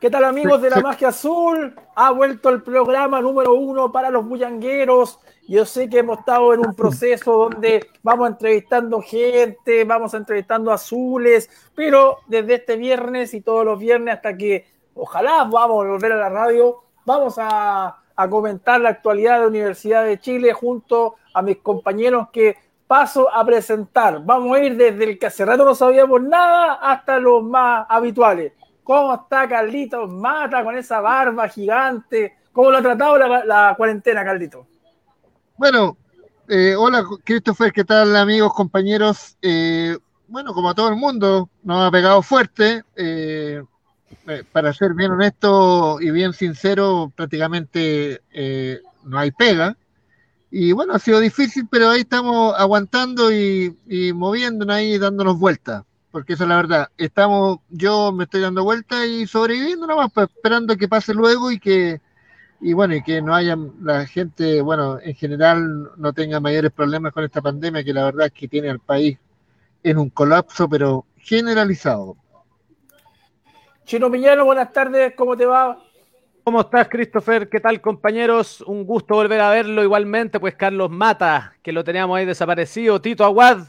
¿Qué tal amigos de la magia azul? Ha vuelto el programa número uno para los bullangueros. Yo sé que hemos estado en un proceso donde vamos entrevistando gente, vamos entrevistando azules, pero desde este viernes y todos los viernes hasta que ojalá vamos a volver a la radio, vamos a, a comentar la actualidad de la Universidad de Chile junto a mis compañeros que paso a presentar. Vamos a ir desde el que hace rato no sabíamos nada hasta los más habituales. ¿Cómo está Carlitos Mata con esa barba gigante? ¿Cómo lo ha tratado la, cuarentena, Carlito? Bueno, eh, hola Christopher, ¿qué tal amigos, compañeros? Eh, bueno, como a todo el mundo, nos ha pegado fuerte. Eh, para ser bien honesto y bien sincero, prácticamente no hay pega. Y bueno, ha sido difícil, pero ahí estamos aguantando y, y moviéndonos ahí, dándonos vueltas porque esa es la verdad. Estamos, yo me estoy dando vuelta y sobreviviendo nada más, pues, esperando que pase luego y que, y bueno, y que no haya la gente, bueno, en general no tenga mayores problemas con esta pandemia, que la verdad es que tiene al país en un colapso, pero generalizado. Chino Piñano, buenas tardes, ¿cómo te va? ¿Cómo estás, Christopher? ¿Qué tal, compañeros? Un gusto volver a verlo igualmente, pues Carlos Mata, que lo teníamos ahí desaparecido, Tito Aguad,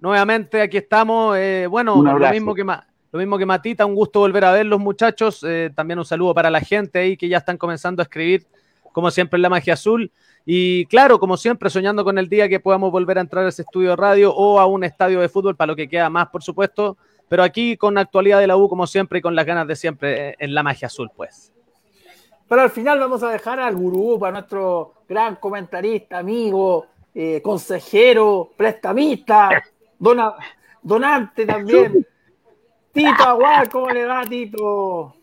nuevamente aquí estamos. Eh, bueno, lo mismo, que lo mismo que Matita, un gusto volver a ver los muchachos. Eh, también un saludo para la gente ahí que ya están comenzando a escribir, como siempre, en la magia azul. Y claro, como siempre, soñando con el día que podamos volver a entrar a ese estudio de radio o a un estadio de fútbol, para lo que queda más, por supuesto. Pero aquí con la actualidad de la U, como siempre, y con las ganas de siempre eh, en la magia azul, pues. Pero al final vamos a dejar al gurú, para nuestro gran comentarista, amigo, consejero, prestamista, Dona, donante también. Tito Aguar, ¿cómo le va, Tito?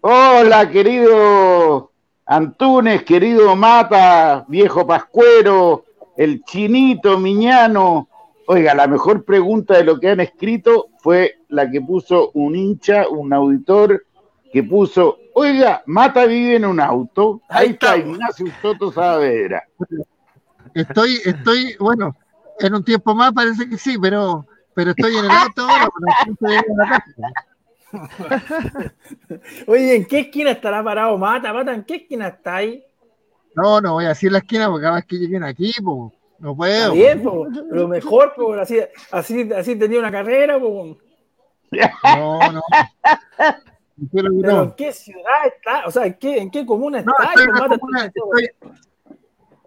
Hola, querido Antunes, querido Mata, viejo Pascuero, el chinito Miñano. Oiga, la mejor pregunta de lo que han escrito fue la que puso un hincha, un auditor, que puso, oiga, Mata vive en un auto. Ahí, está, Ignacio Soto Saavedra. Estoy, estoy, bueno, en un tiempo más parece que sí, pero, pero estoy en el auto ahora, Oye, ¿en qué esquina estará parado Mata? Mata, ¿en qué esquina está ahí? No, no voy a decir la esquina porque cada vez que lleguen aquí, pues, no puedo. bien, po. lo mejor, pues, así, así, así tenía una carrera, pues. No, no. Pero, ¿en qué ciudad está? O sea, ¿en qué, en qué comuna está? estoy, en comuna, estoy,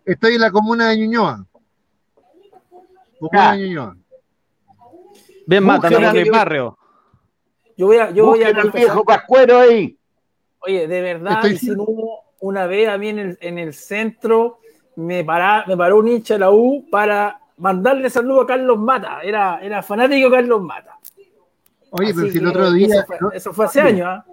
estoy, en la comuna de Ñuñoa. Bien, mata, no el barrio. Yo voy a. Yo voy a el viejo pascuero ahí. Oye, de verdad, sin una vez a mí en el, en el centro me, para, me paró un hincha de la U para mandarle saludo a Carlos Mata. Era, era fanático de Carlos Mata. Oye, pero si el otro día. Eso fue, hace años, ¿ah?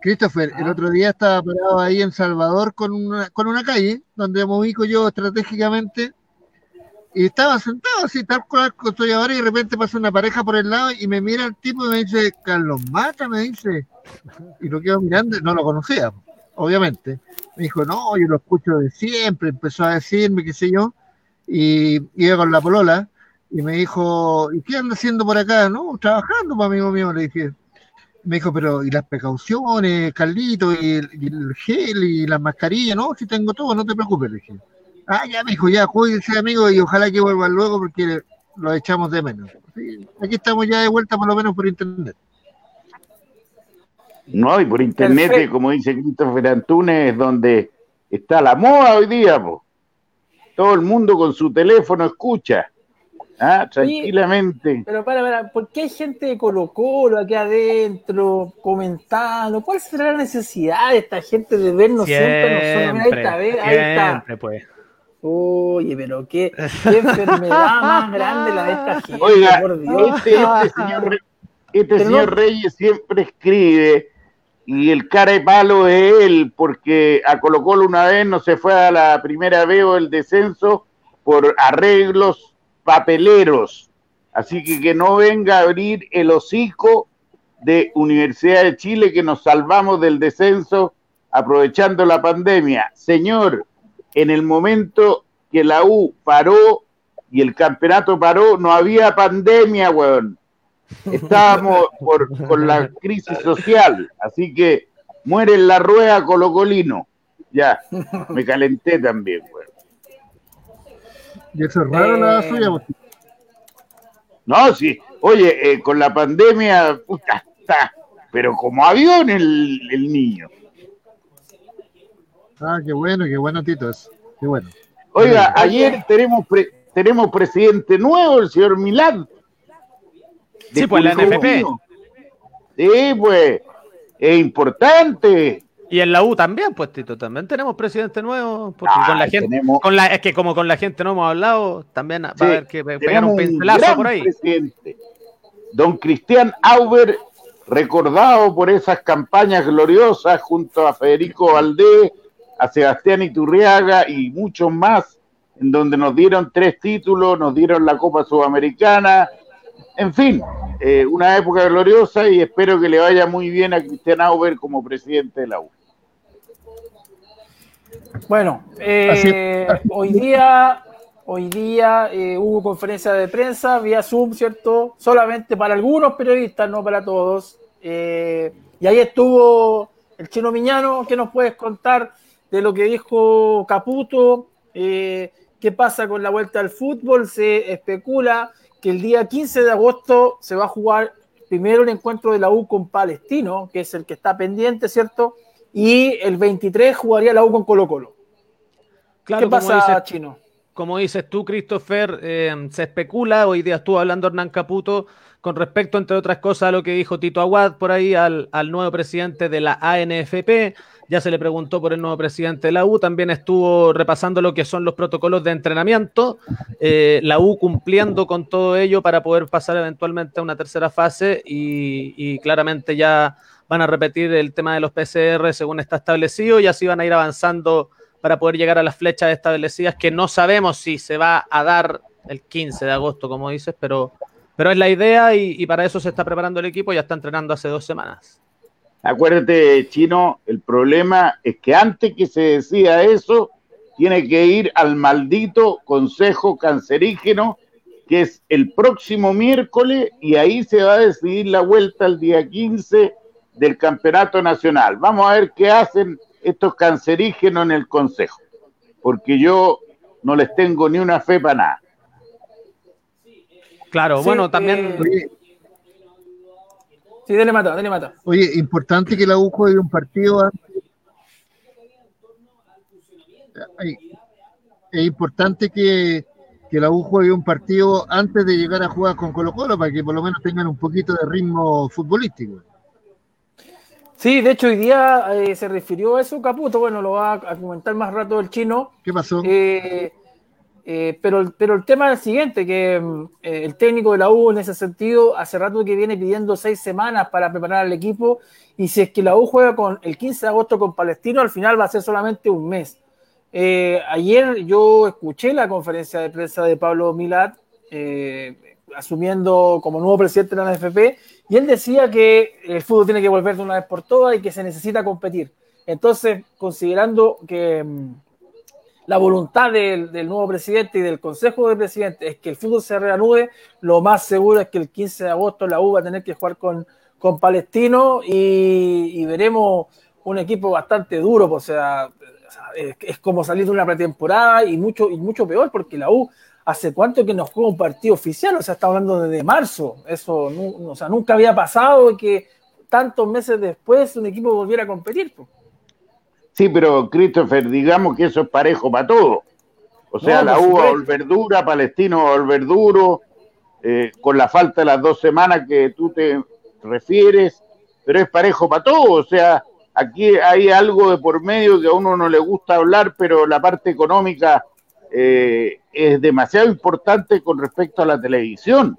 Christopher, el ah. otro día estaba parado ahí en Salvador con una, con una calle donde me ubico yo estratégicamente y estaba sentado así, tal cual estoy ahora, y de repente pasa una pareja por el lado y me mira el tipo y me dice, Carlos Mata, me dice. Y lo quedo mirando, no lo conocía, obviamente. Me dijo, no, yo lo escucho de siempre, empezó a decirme, qué sé yo, y iba con la polola, y me dijo, ¿y qué anda haciendo por acá? No, trabajando, pues, amigo mío, le dije. Me dijo, pero ¿y las precauciones, Carlito, y el, y el gel, y las mascarillas? No, si tengo todo, no te preocupes, le dije. Ah, ya, me dijo, ya, cuídense, amigo, y ojalá que vuelvan luego porque lo echamos de menos. aquí estamos ya de vuelta, por lo menos por internet. No, y por internet, como dice Christopher Antunes, es donde está la moda hoy día, po. Todo el mundo con su teléfono escucha. Ah, tranquilamente. pero para, para, ¿por qué hay gente de Colo Colo aquí adentro comentando? ¿Cuál será la necesidad de esta gente de vernos siempre? siempre, ahí está, ahí está. Pues. Oye, pero qué, enfermedad más grande la de esta gente, Oiga, por Dios. Este, este señor, este señor Reyes siempre escribe y el cara de palo es él, porque a Colo Colo una vez no se fue a la primera vez o el descenso por arreglos papeleros. Así que que no venga a abrir el hocico de Universidad de Chile que nos salvamos del descenso aprovechando la pandemia. Señor, en el momento que la U paró y el campeonato paró, no había pandemia, weón. Estábamos por, con la crisis social, así que muere en la rueda colocolino. Ya, me calenté también, güey. Y eso es raro la eh, suya. No, sí. Oye, eh, con la pandemia, puta, está, pero como avión el, el niño. Ah, qué bueno, qué bueno, Tito. Qué bueno. Oiga, ayer tenemos tenemos presidente nuevo, el señor Milán. Sí, pues la NFP. Sí, pues, es importante. Y en la U también, pues Tito, también tenemos presidente nuevo, porque con la gente, con la, es que como con la gente no hemos hablado, también va a haber que pegar un pincelazo por ahí. Presidente. Don Cristian Auber, recordado por esas campañas gloriosas junto a Federico Valdés, a Sebastián Iturriaga y muchos más, en donde nos dieron tres títulos, nos dieron la Copa Sudamericana, en fin, eh, una época gloriosa y espero que le vaya muy bien a Cristian Auber como presidente de la U. Bueno, eh, hoy día, hoy día eh, hubo conferencia de prensa vía Zoom, ¿cierto? Solamente para algunos periodistas, no para todos. Eh, y ahí estuvo el chino Miñano. ¿Qué nos puedes contar de lo que dijo Caputo? ¿Qué pasa con la vuelta al fútbol? Se especula que el día 15 de agosto se va a jugar primero el encuentro de la U con Palestino, que es el que está pendiente, ¿cierto? y el 23 jugaría la U con Colo Colo. Claro, ¿Qué pasa, Chino? Como dices tú, Christopher, eh, se especula, hoy día estuvo hablando Hernán Caputo con respecto, entre otras cosas, a lo que dijo Tito Aguad por ahí al, nuevo presidente de la ANFP. Ya se le preguntó por el nuevo presidente de la U, también estuvo repasando lo que son los protocolos de entrenamiento, eh, la U cumpliendo con todo ello para poder pasar eventualmente a una tercera fase y claramente ya van a repetir el tema de los PCR según está establecido y así van a ir avanzando para poder llegar a las flechas establecidas que no sabemos si se va a dar el 15 de agosto, como dices, pero, pero es la idea y, para eso se está preparando el equipo, ya está entrenando hace dos semanas. Acuérdate, Chino, el problema es que antes que se decida eso, tiene que ir al maldito Consejo Cancerígeno, que es el próximo miércoles, y ahí se va a decidir la vuelta el día 15 del campeonato nacional. Vamos a ver qué hacen estos cancerígenos en el Consejo, porque yo no les tengo ni una fe para nada. Claro, bueno, también... Eh, sí, dele mata, dele mata. Oye, importante que la U juegue un partido Es importante que, que la U juegue un partido antes de llegar a jugar con Colo Colo para que por lo menos tengan un poquito de ritmo futbolístico. Sí, de hecho hoy día eh, se refirió a eso Caputo, bueno, lo va a, comentar más rato el chino. ¿Qué pasó? Eh, eh, pero, pero el tema es el siguiente, que mm, el técnico de la U en ese sentido hace rato que viene pidiendo seis semanas para preparar al equipo y si es que la U juega con el 15 de agosto con Palestino, al final va a ser solamente un mes. ayer yo escuché la conferencia de prensa de Pablo Milat, asumiendo como nuevo presidente de la NFP, y él decía que el fútbol tiene que volver de una vez por todas y que se necesita competir. Entonces, considerando que mm, la voluntad del, nuevo presidente y del consejo de presidente es que el fútbol se reanude, lo más seguro es que el 15 de agosto la U va a tener que jugar con, con Palestino y, veremos un equipo bastante duro, pues, o sea, es, como salir de una pretemporada y mucho, y mucho peor porque la U ¿Hace cuánto que nos juega un partido oficial? O sea, está hablando desde marzo. Eso, o sea, nunca había pasado que tantos meses después un equipo volviera a competir. Sí, pero Christopher, digamos que eso es parejo para todo. O sea, la uva o el verdura, Palestino o el verduro, eh, con la falta de las dos semanas que tú te refieres, pero es parejo para todo. O sea, aquí hay algo de por medio que a uno no le gusta hablar, pero la parte económica eh, es demasiado importante con respecto a la televisión.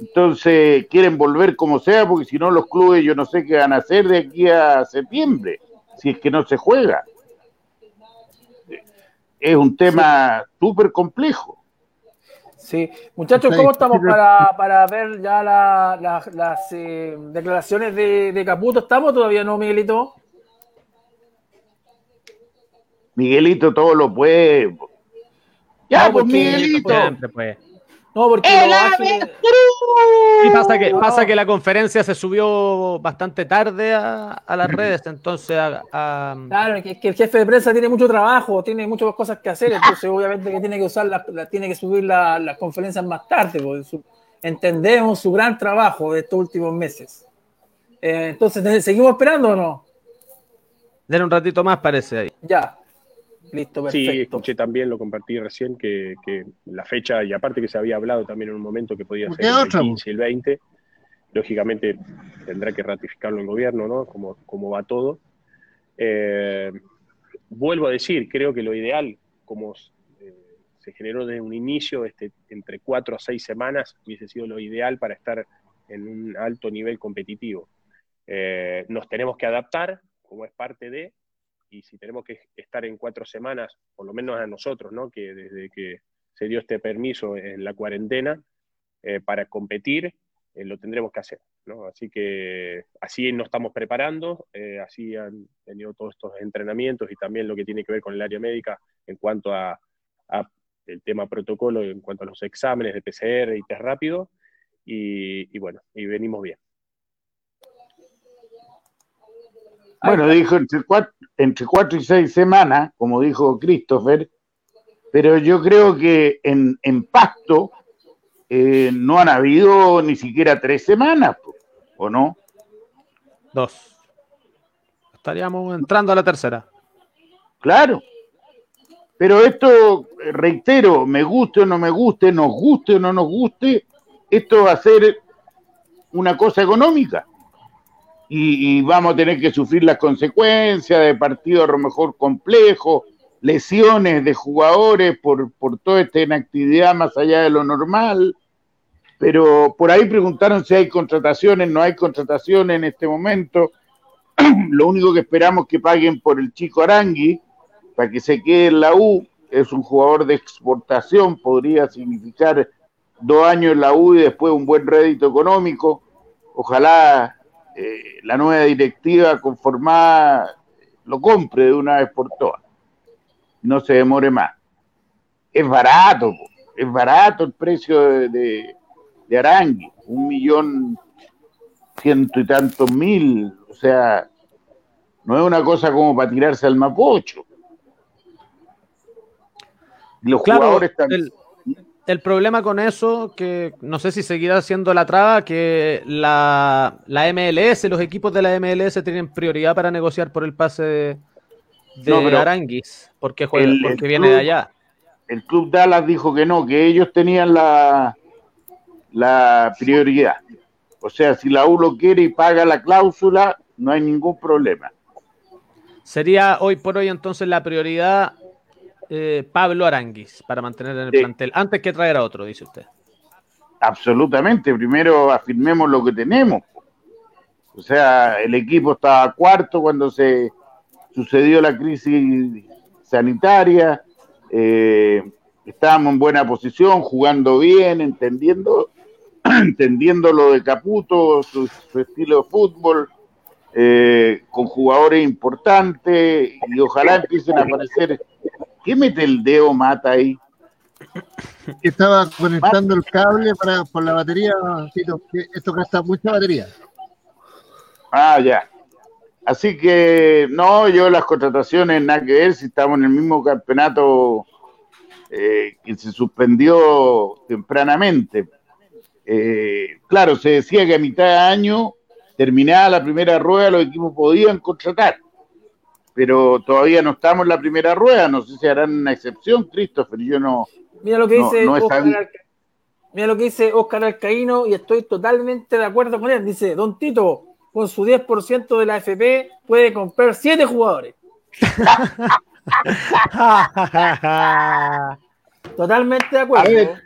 Entonces quieren volver como sea, porque si no los clubes yo no sé qué van a hacer de aquí a septiembre, si es que no se juega. Es un tema súper complejo. Sí, muchachos, ¿cómo estamos para, para ver ya las eh, declaraciones de, de Caputo? ¿Estamos todavía no, Miguelito? Miguelito todo lo puede. Ya, pues Miguelito. Pues. No, porque Y pasa que, pasa que la conferencia se subió bastante tarde a, las redes, entonces Claro, que, el jefe de prensa tiene mucho trabajo, tiene muchas cosas que hacer, entonces obviamente que tiene que usar la, tiene que subir las conferencias más tarde, porque entendemos su gran trabajo de estos últimos meses. Eh, entonces, ¿seguimos esperando o no? Den un ratito más, parece ahí. Ya. Listo, perfecto. Sí, escuché también, lo compartí recién, que, la fecha, y aparte que se había hablado también en un momento que podía ser el 15 y el 20, lógicamente tendrá que ratificarlo el gobierno, ¿no? Como, como va todo. Eh, vuelvo a decir, creo que lo ideal, como eh, se generó desde un inicio, este, entre cuatro a seis semanas, hubiese sido lo ideal para estar en un alto nivel competitivo. Eh, nos tenemos que adaptar, como es parte de, y si tenemos que estar en cuatro semanas, por lo menos a nosotros, ¿no? que desde que se dio este permiso en la cuarentena, eh, para competir, eh, lo tendremos que hacer. ¿no? Así que así nos estamos preparando, eh, así han tenido todos estos entrenamientos y también lo que tiene que ver con el área médica en cuanto a, el tema protocolo, en cuanto a los exámenes de PCR y test rápido, y, y bueno, y venimos bien. Bueno, dijo entre cuatro, entre cuatro y seis semanas, como dijo Christopher, pero yo creo que en, en Pasto eh, no han habido ni siquiera tres semanas, ¿o no? Dos. Estaríamos entrando a la tercera. Claro. Pero esto, reitero, me guste o no me guste, nos guste o no nos guste, esto va a ser una cosa económica y, vamos a tener que sufrir las consecuencias de partidos a lo mejor complejos, lesiones de jugadores por, por toda esta inactividad más allá de lo normal. Pero por ahí preguntaron si hay contrataciones, no hay contrataciones en este momento. lo único que esperamos es que paguen por el chico Arangui para que se quede en la U. Es un jugador de exportación, podría significar dos años en la U y después un buen rédito económico. Ojalá eh, la nueva directiva conformada lo compre de una vez por todas. No se demore más. Es barato, es barato el precio de, de, Arangui, un millón ciento y tantos mil, o sea, no es una cosa como para tirarse al mapocho. Los jugadores también el problema con eso, que no sé si seguirá siendo la traba, que la, MLS, los equipos de la MLS tienen prioridad para negociar por el pase de, Aranguis, porque, porque viene de allá. El club Dallas dijo que no, que ellos tenían la, la prioridad. O sea, si la U lo quiere y paga la cláusula, no hay ningún problema. Sería hoy por hoy entonces la prioridad eh, Pablo Aranguis para mantener en el plantel, antes que traer a otro, dice usted. Absolutamente, primero afirmemos lo que tenemos. O sea, el equipo estaba cuarto cuando se sucedió la crisis sanitaria, eh, estábamos en buena posición, jugando bien, entendiendo, entendiendo lo de Caputo, su, estilo de fútbol, eh, con jugadores importantes y ojalá empiecen a aparecer ¿Qué mete el dedo mata ahí? Estaba conectando el cable para, por la batería, esto gasta mucha batería. Ah, ya. Así que, no, yo las contrataciones, nada que ver, si estamos en el mismo campeonato eh, que se suspendió tempranamente. Eh, claro, se decía que a mitad de año, terminada la primera rueda, los equipos podían contratar pero todavía no estamos en la primera rueda, no sé si harán una excepción, Christopher, yo no... Mira lo que dice Oscar, mira lo que dice Oscar Alcaíno y estoy totalmente de acuerdo con él, dice, Don Tito, con su 10% de la FP puede comprar 7 jugadores. totalmente de acuerdo.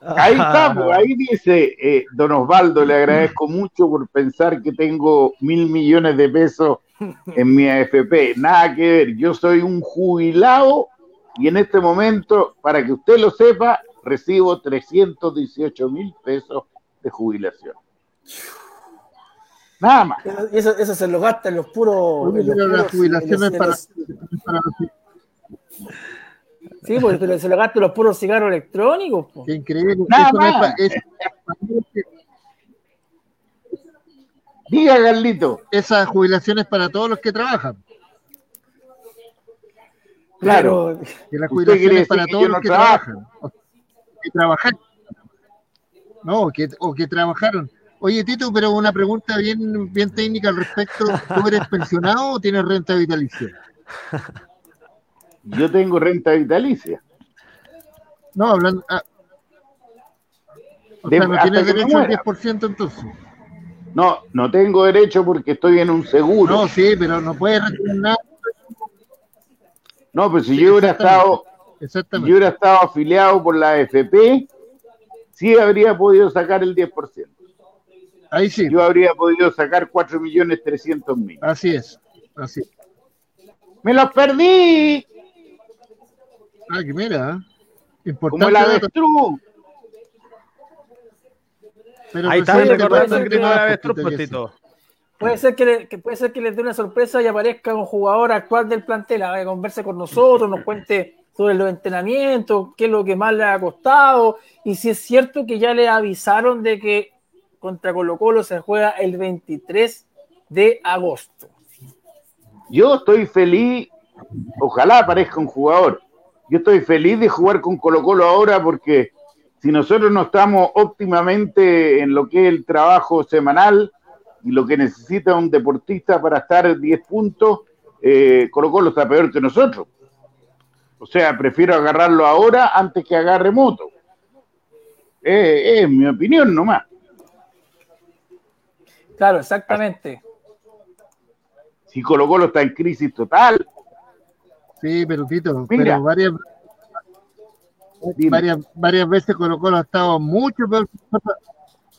Ahí estamos, ahí dice eh, Don Osvaldo, le agradezco mucho por pensar que tengo mil millones de pesos en mi AFP. Nada que ver, yo soy un jubilado y en este momento, para que usted lo sepa, recibo 318 mil pesos de jubilación. Nada más. Eso, eso se lo gasta en los puros. las jubilaciones para, Sí, porque se le gastan los puros cigarros electrónicos. Qué increíble. Diga, Carlito. Esa jubilación es para todos los que trabajan. Claro. Que la jubilación es para todos los que trabajan. Que trabajan. No, que, o que trabajaron. Oye, Tito, pero una pregunta bien, bien técnica al respecto. ¿Tú eres pensionado o tienes renta vitalicia? Yo tengo renta vitalicia. No, hablando. Ah, o sea, no tienes derecho al 10% entonces. No, no tengo derecho porque estoy en un seguro. No, sí, pero no puedes retirar nada. No, pero si yo hubiera estado, yo hubiera estado afiliado por la AFP, sí habría podido sacar el 10%. Ahí sí. Yo habría podido sacar 4.300.000. Así es, así. ¡Me los perdí! Ah, que mira, importante. Como la avestruz. Pero Ahí está recordando el grito de la avestruz. Puede ser que, puede ser que les dé una sorpresa y aparezca un jugador actual del plantel, a converse con nosotros, nos cuente sobre los entrenamientos, qué es lo que más le ha costado, y si es cierto que ya le avisaron de que contra Colo Colo se juega el 23 de agosto. Yo estoy feliz, ojalá aparezca un jugador, yo estoy feliz de jugar con Colo Colo ahora porque si nosotros no estamos óptimamente en lo que es el trabajo semanal y lo que necesita un deportista para estar 10 puntos, eh, Colo Colo está peor que nosotros. O sea, prefiero agarrarlo ahora antes que agarre moto. Eh, es mi opinión nomás. Claro, exactamente. Si Colo Colo está en crisis total, Sí, pero Tito, pero varias, varias, varias veces Colo Colo ha estado mucho peor,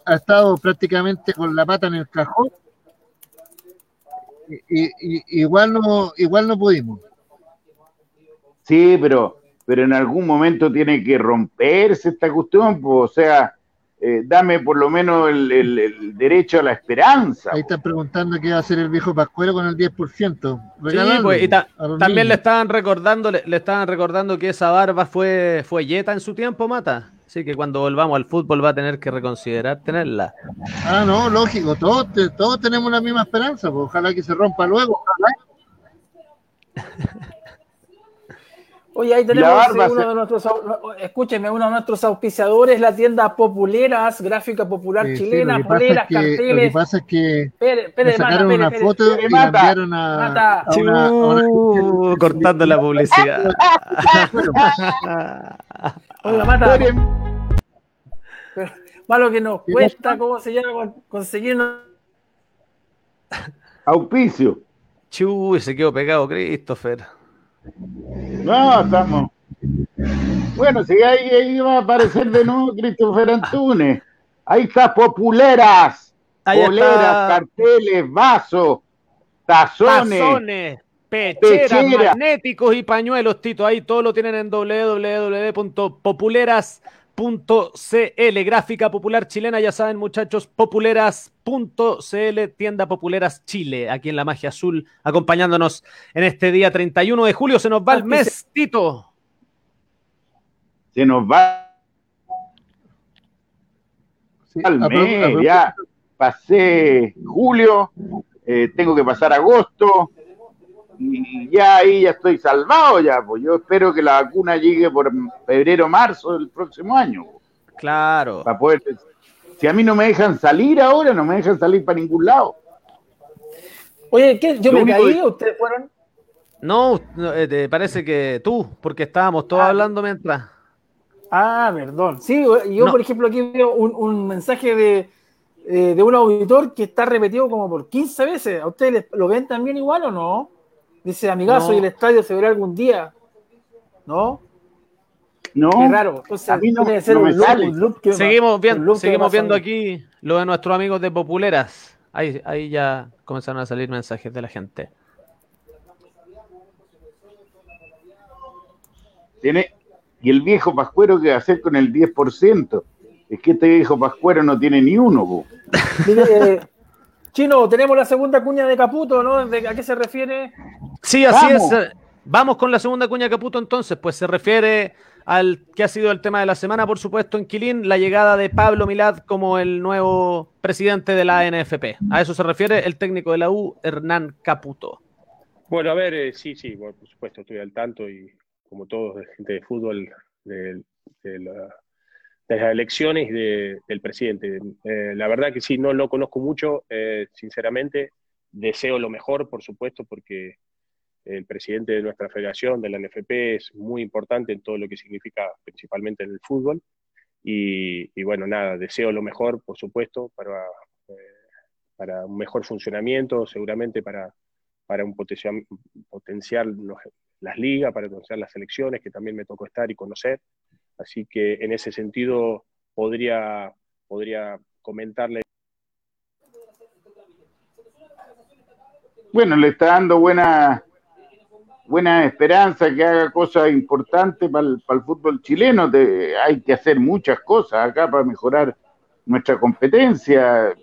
ha estado prácticamente con la pata en el cajón. Y, igual no igual no pudimos. Sí, pero pero en algún momento tiene que romperse esta cuestión, pues, o sea, eh, dame por lo menos el, derecho a la esperanza. Ahí están preguntando qué va a hacer el viejo Pascuero con el 10%. Sí, pues, y también le estaban recordando, le, estaban recordando que esa barba fue, fue yeta en su tiempo, Mata. Así que cuando volvamos al fútbol va a tener que reconsiderar tenerla. Ah, no, lógico, todos, todos tenemos la misma esperanza, pues, ojalá que se rompa luego, ojalá. Oye, ahí tenemos uno de nuestros, escúcheme, uno de nuestros auspiciadores, la tienda Populeras, gráfica popular chilena, poleras, carteles. Lo que pasa es que pere, sacaron una foto y la enviaron a, cortando la publicidad. Oiga, mata. malo que nos cuesta, ¿cómo se llama? Conseguir una... Auspicio. Chuy, se quedó pegado Christopher. No, estamos. Bueno, si ahí, va a aparecer de nuevo Christopher Antunes. Ahí está, populeras. Poleras, carteles, vasos, tazones. Tazones, pecheras, magnéticos y pañuelos, Tito. Ahí todo lo tienen en www.populeras.com .cl, gráfica popular chilena, ya saben muchachos, populeras.cl, tienda populeras Chile, aquí en la magia azul, acompañándonos en este día 31 de julio, se nos va el mes, Tito. Se nos va al mes, ya pasé julio, eh, tengo que pasar agosto, y ya ahí ya estoy salvado ya, pues yo espero que la vacuna llegue por febrero, marzo del próximo año. Claro. Para poder, si a mí no me dejan salir ahora, no me dejan salir para ningún lado. Oye, ¿qué? ¿Yo me caí? ¿Ustedes fueron? No, eh, te parece que tú, porque estábamos todos ah. hablando mientras. Ah, perdón. Sí, yo por ejemplo aquí veo un, un mensaje de, eh, de un auditor que está repetido como por 15 veces. ¿A ustedes lo ven también igual o no? Dice, amigazo, y el estadio se verá algún día. ¿No? No. Qué raro. Entonces, a mí no, debe ser un, loop, seguimos viendo, seguimos viendo aquí lo de nuestros amigos de Populeras. Ahí, ahí ya comenzaron a salir mensajes de la gente. Tiene, y el viejo Pascuero, ¿qué va a hacer con el 10%? Es que este viejo Pascuero no tiene ni uno. Mire, Chino, tenemos la segunda cuña de Caputo, ¿no? ¿A qué se refiere? Sí, así es. Vamos con la segunda cuña Caputo entonces, pues se refiere al que ha sido el tema de la semana, por supuesto, en Quilín, la llegada de Pablo Milad como el nuevo presidente de la NFP. A eso se refiere el técnico de la U, Hernán Caputo. Bueno, a ver, eh, sí, sí, por supuesto, estoy al tanto y como todos, de gente de fútbol, de, las elecciones del presidente. Eh, la verdad que sí, no lo conozco mucho, eh, sinceramente, deseo lo mejor, por supuesto, porque el presidente de nuestra federación, de la NFP, es muy importante en todo lo que significa principalmente en el fútbol. Y, bueno, nada, deseo lo mejor, por supuesto, para, eh, para un mejor funcionamiento, seguramente para, para un potencial, potenciar las ligas, para potenciar las selecciones, que también me tocó estar y conocer. Así que en ese sentido podría, podría comentarle bueno, le está dando buena, buena esperanza que haga cosas importantes para el, fútbol chileno. hay que hacer muchas cosas acá para mejorar nuestra competencia.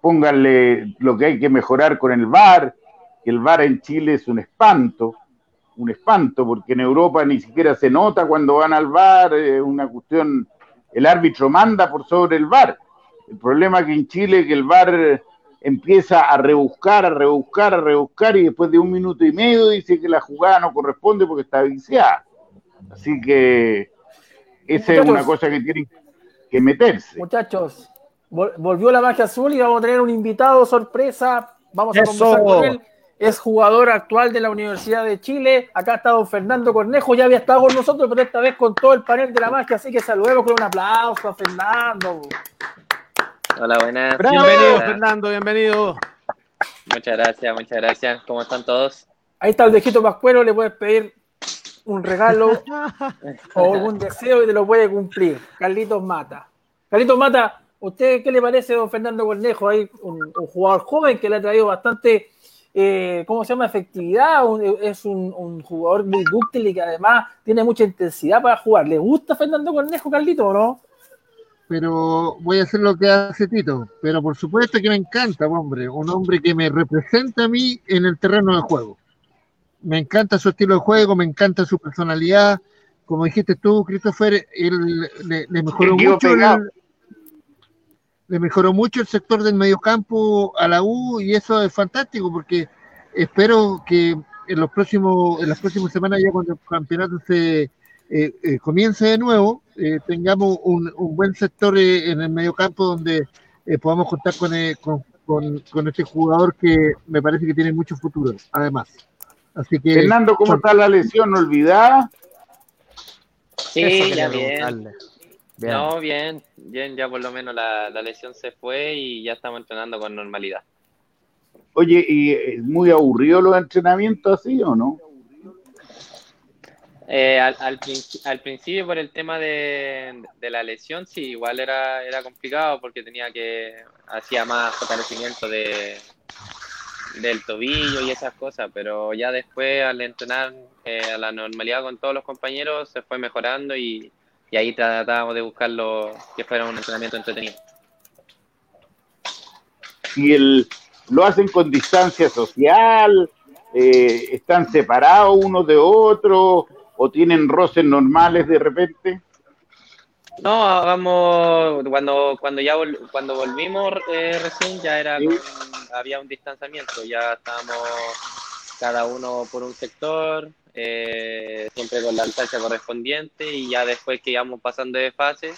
Pónganle lo que hay que mejorar con el VAR, que el VAR en Chile es un espanto, un espanto, porque en Europa ni siquiera se nota cuando van al VAR, es una cuestión, el árbitro manda por sobre el VAR. El problema es que en Chile que el VAR empieza a rebuscar, a rebuscar, a rebuscar y después de un minuto y medio dice que la jugada no corresponde porque está viciada. Así que esa es una cosa que tienen que meterse. Muchachos, volvió la magia azul y vamos a tener un invitado sorpresa. Vamos a conversar con él. Es jugador actual de la Universidad de Chile. Acá está don Fernando Cornejo, ya había estado con nosotros, pero esta vez con todo el panel de la magia. Así que saludemos con un aplauso a Fernando. Hola, buenas. Bienvenido, Fernando, bienvenido. Muchas gracias, muchas gracias. ¿Cómo están todos? Ahí está el viejito Pascuero, le puedes pedir un regalo o algún deseo y te lo puede cumplir. Carlitos Mata. Carlitos Mata, ¿usted qué le parece, don Fernando Cornejo? Hay un, jugador joven que le ha traído bastante, eh, ¿cómo se llama? Efectividad. es un, jugador muy dúctil y que además tiene mucha intensidad para jugar. ¿Le gusta Fernando Cornejo, Carlito, o no? pero voy a hacer lo que hace Tito. Pero por supuesto que me encanta, hombre, un hombre que me representa a mí en el terreno de juego. Me encanta su estilo de juego, me encanta su personalidad. Como dijiste tú, Christopher, él le, mejoró mucho el, le mejoró mucho el sector del mediocampo a la U y eso es fantástico porque espero que en los próximos en las próximas semanas ya cuando el campeonato se eh, eh, comience de nuevo, eh, tengamos un, buen sector en el medio campo donde podamos contar con, con, este jugador que me parece que tiene mucho futuro, además. Así que, Fernando, ¿cómo está la lesión olvidada? Sí, ya bien. No, bien, bien, ya por lo menos la, la lesión se fue y ya estamos entrenando con normalidad. Oye, ¿y es muy aburrido los entrenamientos así o no? Eh, al, al, principio, por el tema de, la lesión, sí, igual era, era complicado porque tenía que, hacía más fortalecimiento de, del tobillo y esas cosas, pero ya después al entrenar eh, a la normalidad con todos los compañeros se fue mejorando y, ahí tratábamos de buscarlo que fuera un entrenamiento entretenido. ¿Y el, lo hacen con distancia social? Eh, ¿Están separados unos de otros? o tienen roces normales de repente? No, vamos, cuando, cuando ya cuando volvimos eh, recién ya era había un distanciamiento, ya estábamos cada uno por un sector, eh, siempre con la distancia correspondiente y ya después que íbamos pasando de fase,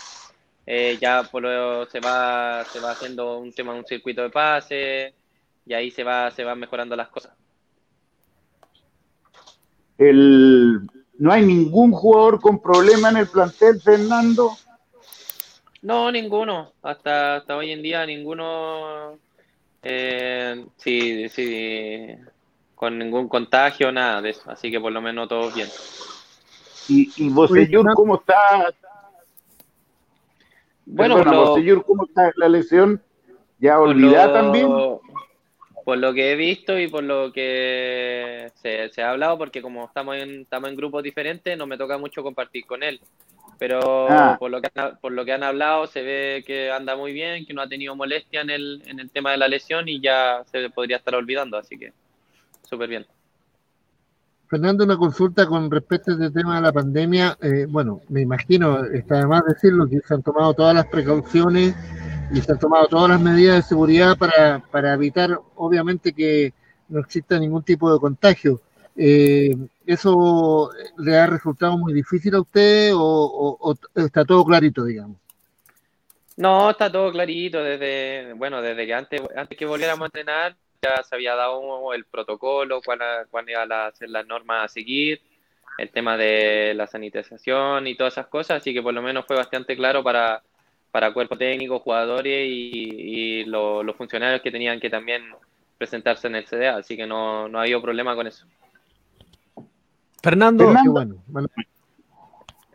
eh, ya por se va se va haciendo un tema un circuito de pase y ahí se va se van mejorando las cosas. El ¿No hay ningún jugador con problema en el plantel, Fernando? No, ninguno. Hasta, hasta hoy en día ninguno. Eh, sí, sí, con ningún contagio, nada de eso. Así que por lo menos todos bien. ¿Y, y señor, cómo está? Bueno, señor, ¿cómo está la lesión? ¿Ya olvidada también? Por lo que he visto y por lo que se, ha hablado, porque como estamos en, estamos en grupos diferentes, no me toca mucho compartir con él. Pero ah. por, lo que, por lo que han hablado, se ve que anda muy bien, que no ha tenido molestia en el, en el tema de la lesión y ya se podría estar olvidando, así que súper bien. Fernando, una consulta con respecto a este tema de la pandemia. Eh, bueno, me imagino, está de más decirlo, que se han tomado todas las precauciones y se han tomado todas las medidas de seguridad para, para evitar, obviamente, que no exista ningún tipo de contagio. Eh, ¿Eso le ha resultado muy difícil a usted o, está todo clarito, digamos? No, está todo clarito desde, bueno, desde que antes, antes que volviéramos a entrenar, ya se había dado el protocolo, cuál, cuál iban a ser las normas a seguir, el tema de la sanitización y todas esas cosas, así que por lo menos fue bastante claro para, para cuerpo técnico, jugadores y, los funcionarios que tenían que también presentarse en el CDA, así que no, no ha habido problema con eso. Fernando, bueno.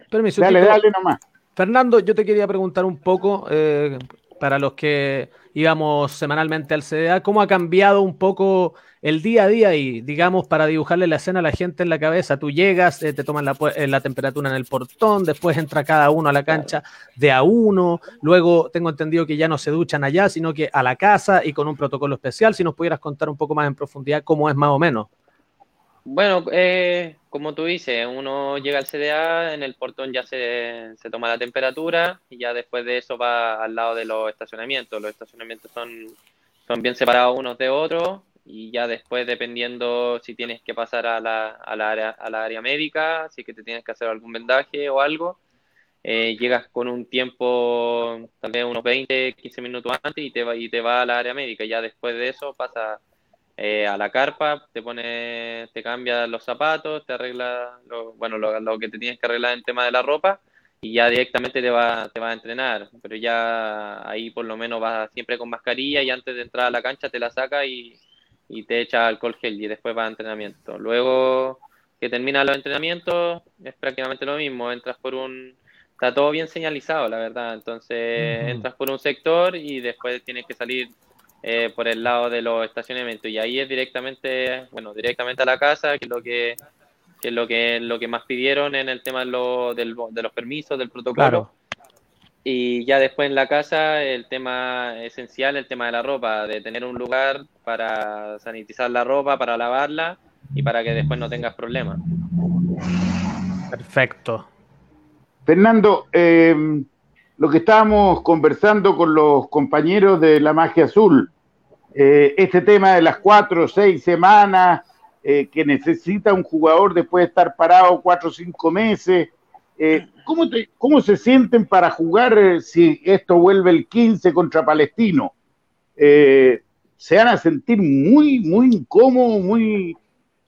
Permiso, dale, dale nomás. Fernando, yo te quería preguntar un poco, eh, para los que íbamos semanalmente al CDA, ¿cómo ha cambiado un poco el día a día y, digamos, para dibujarle la escena a la gente en la cabeza? Tú llegas, eh, te toman la, eh, la, temperatura en el portón, después entra cada uno a la cancha de a uno, luego tengo entendido que ya no se duchan allá, sino que a la casa y con un protocolo especial. Si nos pudieras contar un poco más en profundidad cómo es más o menos. Bueno, eh, como tú dices, uno llega al CDA, en el portón ya se, se, toma la temperatura y ya después de eso va al lado de los estacionamientos. Los estacionamientos son, son bien separados unos de otros y ya después dependiendo si tienes que pasar a la, a la, área, a la área médica, si que te tienes que hacer algún vendaje o algo, eh, llegas con un tiempo, tal vez unos 20, 15 minutos antes y te va, y te va a la área médica. Ya después de eso pasa eh, a la carpa, te pone, te cambia los zapatos, te arregla, lo, bueno, lo, que te tienes que arreglar en tema de la ropa y ya directamente te va, te va a entrenar. Pero ya ahí por lo menos vas siempre con mascarilla y antes de entrar a la cancha te la saca y, y te echa alcohol gel y después va a entrenamiento. Luego que termina los entrenamientos es prácticamente lo mismo, entras por un... Está todo bien señalizado, la verdad. Entonces entras por un sector y después tienes que salir eh, por el lado de los estacionamientos y ahí es directamente, bueno, directamente a la casa, que es lo que, que es lo que lo que más pidieron en el tema de, lo, de los permisos, del protocolo. Y ya después en la casa el tema esencial, el tema de la ropa, de tener un lugar para sanitizar la ropa, para lavarla y para que después no tengas problemas. Perfecto. Fernando, eh, lo que estábamos conversando con los compañeros de la magia azul, eh, este tema de las cuatro o seis semanas eh, que necesita un jugador después de estar parado cuatro o cinco meses, eh, ¿cómo, ¿cómo, se sienten para jugar si esto vuelve el 15 contra Palestino? se van a sentir muy, muy incómodos, muy,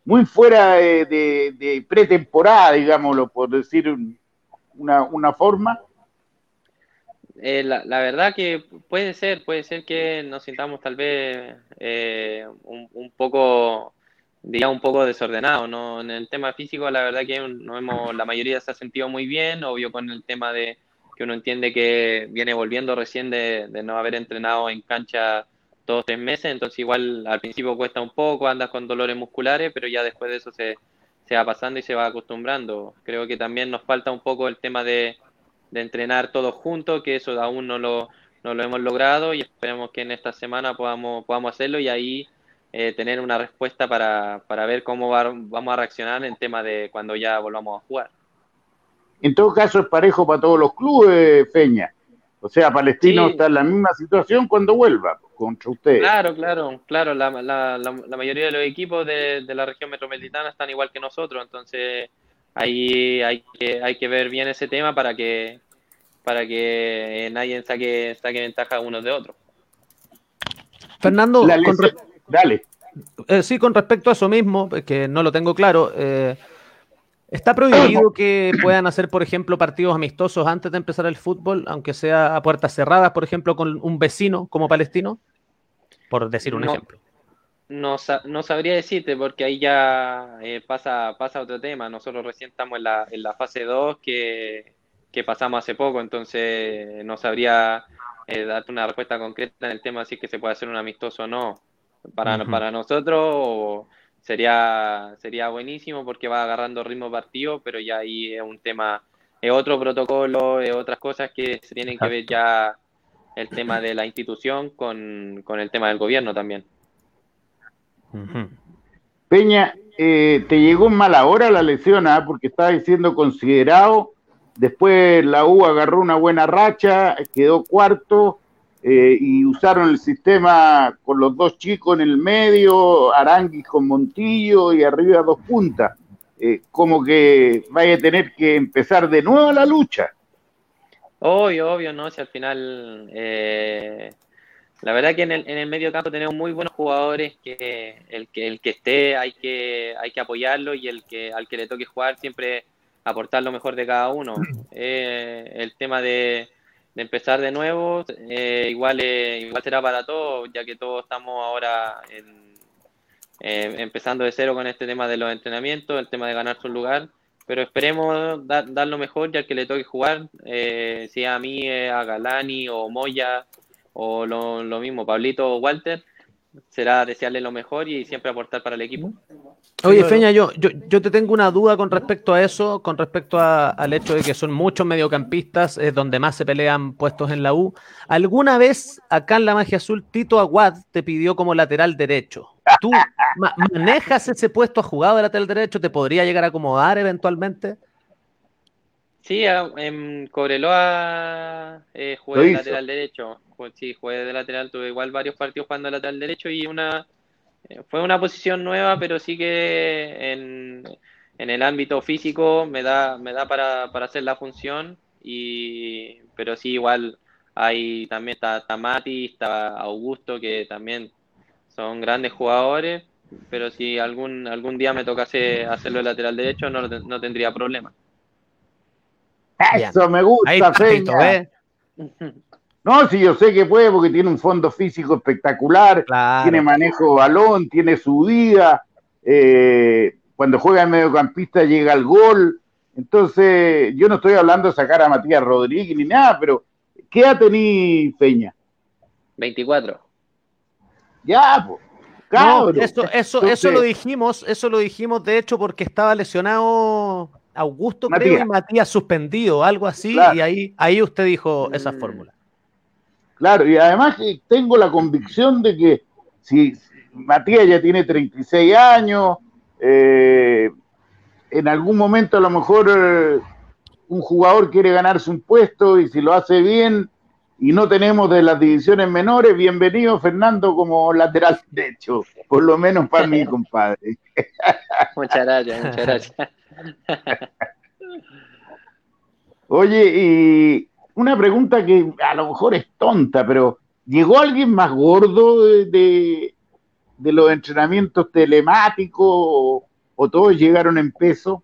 muy fuera de, pretemporada, digámoslo, por decir una forma. Eh, la, la, verdad que puede ser, puede ser que nos sintamos tal vez eh, un, un, poco, digamos, un poco desordenados, ¿no? En el tema físico, la verdad que no hemos, la mayoría se ha sentido muy bien, obvio con el tema de que uno entiende que viene volviendo recién de, de no haber entrenado en cancha todos tres meses, entonces igual al principio cuesta un poco, andas con dolores musculares, pero ya después de eso se, se va pasando y se va acostumbrando. Creo que también nos falta un poco el tema de de entrenar todos juntos, que eso aún no lo, no lo hemos logrado y esperemos que en esta semana podamos, podamos hacerlo y ahí eh, tener una respuesta para, para ver cómo vamos a reaccionar en tema de cuando ya volvamos a jugar. En todo caso es parejo para todos los clubes, Peña. O sea, Palestino está en la misma situación cuando vuelva contra ustedes. Claro, claro, claro. La, la, la, mayoría de los equipos de, de la región metropolitana están igual que nosotros, entonces ahí hay que, hay que ver bien ese tema para que, para que nadie saque, saque ventaja unos de otros. Fernando, dale. Eh, sí, con respecto a eso mismo, que no lo tengo claro, eh, ¿está prohibido que puedan hacer, por ejemplo, partidos amistosos antes de empezar el fútbol, aunque sea a puertas cerradas, por ejemplo, con un vecino como palestino? Por decir un ejemplo no, no, sabría decirte porque ahí ya eh, pasa, pasa otro tema. Nosotros recién estamos en la, en la fase 2 que, pasamos hace poco, entonces no sabría eh, darte una respuesta concreta en el tema si es que se puede hacer un amistoso o no. Para, para nosotros sería, sería buenísimo porque va agarrando ritmo partido, pero ya ahí es un tema, es otro protocolo, es otras cosas que se tienen que ver ya el tema de la institución con, con el tema del gobierno también. Peña, eh, te llegó en mala hora la lesión, ¿ah? porque estaba siendo considerado. Después la U agarró una buena racha, quedó cuarto eh, y usaron el sistema con los dos chicos en el medio, Aranguis con Montillo y arriba dos puntas. Eh, como que vaya a tener que empezar de nuevo la lucha. Obvio, obvio, ¿no? Si al final, eh, la verdad que en el, en el medio campo tenemos muy buenos jugadores que el que el que esté hay que hay que apoyarlo y el que al que le toque jugar siempre aportar lo mejor de cada uno. el tema de de empezar de nuevo, eh, igual, eh, igual será para todos, ya que todos estamos ahora eh, empezando de cero con este tema de los entrenamientos, el tema de ganar su lugar, pero esperemos dar, lo mejor ya que le toque jugar, si a mí, a Galani o Moya o lo, lo mismo, Pablito o Walter, será desearle lo mejor y siempre aportar para el equipo. Oye, Feña, yo, yo, te tengo una duda con respecto a eso, con respecto al hecho de que son muchos mediocampistas, es donde más se pelean puestos en la U. ¿Alguna vez acá en la Magia Azul Tito Aguad te pidió como lateral derecho? ¿Tú manejas ese puesto, has jugado de lateral derecho? ¿Te podría llegar a acomodar eventualmente? Sí, en Cobreloa eh, jugué de lateral derecho. Sí, jugué de lateral, tuve igual varios partidos jugando de lateral derecho y una eh, fue una posición nueva, pero sí que en, el ámbito físico me da, me da para, hacer la función, y, pero sí igual hay también está, Tamati, está Augusto, que también son grandes jugadores, pero si algún, algún día me tocase hacerlo de lateral derecho, no, no tendría problema. Eso me gusta, Ahí No, sí, yo sé que puede porque tiene un fondo físico espectacular, tiene manejo de balón, tiene su vida. Eh, cuando juega en mediocampista llega al gol. Entonces, yo no estoy hablando de sacar a Matías Rodríguez ni nada, pero ¿qué ha tenido Peña? 24. Ya, pues. No, eso, eso, eso lo dijimos, eso lo dijimos de hecho porque estaba lesionado Augusto, creo, y Matías suspendido, algo así, y ahí, ahí usted dijo esa fórmula. Claro, y además tengo la convicción de que si Matías ya tiene 36 años, eh, en algún momento a lo mejor eh, un jugador quiere ganarse un puesto y si lo hace bien y no tenemos de las divisiones menores, bienvenido Fernando como lateral derecho, por lo menos para mi compadre. muchas gracias, muchas gracias. Oye, y una pregunta que a lo mejor es tonta, pero ¿llegó alguien más gordo de, los entrenamientos telemáticos o, todos llegaron en peso?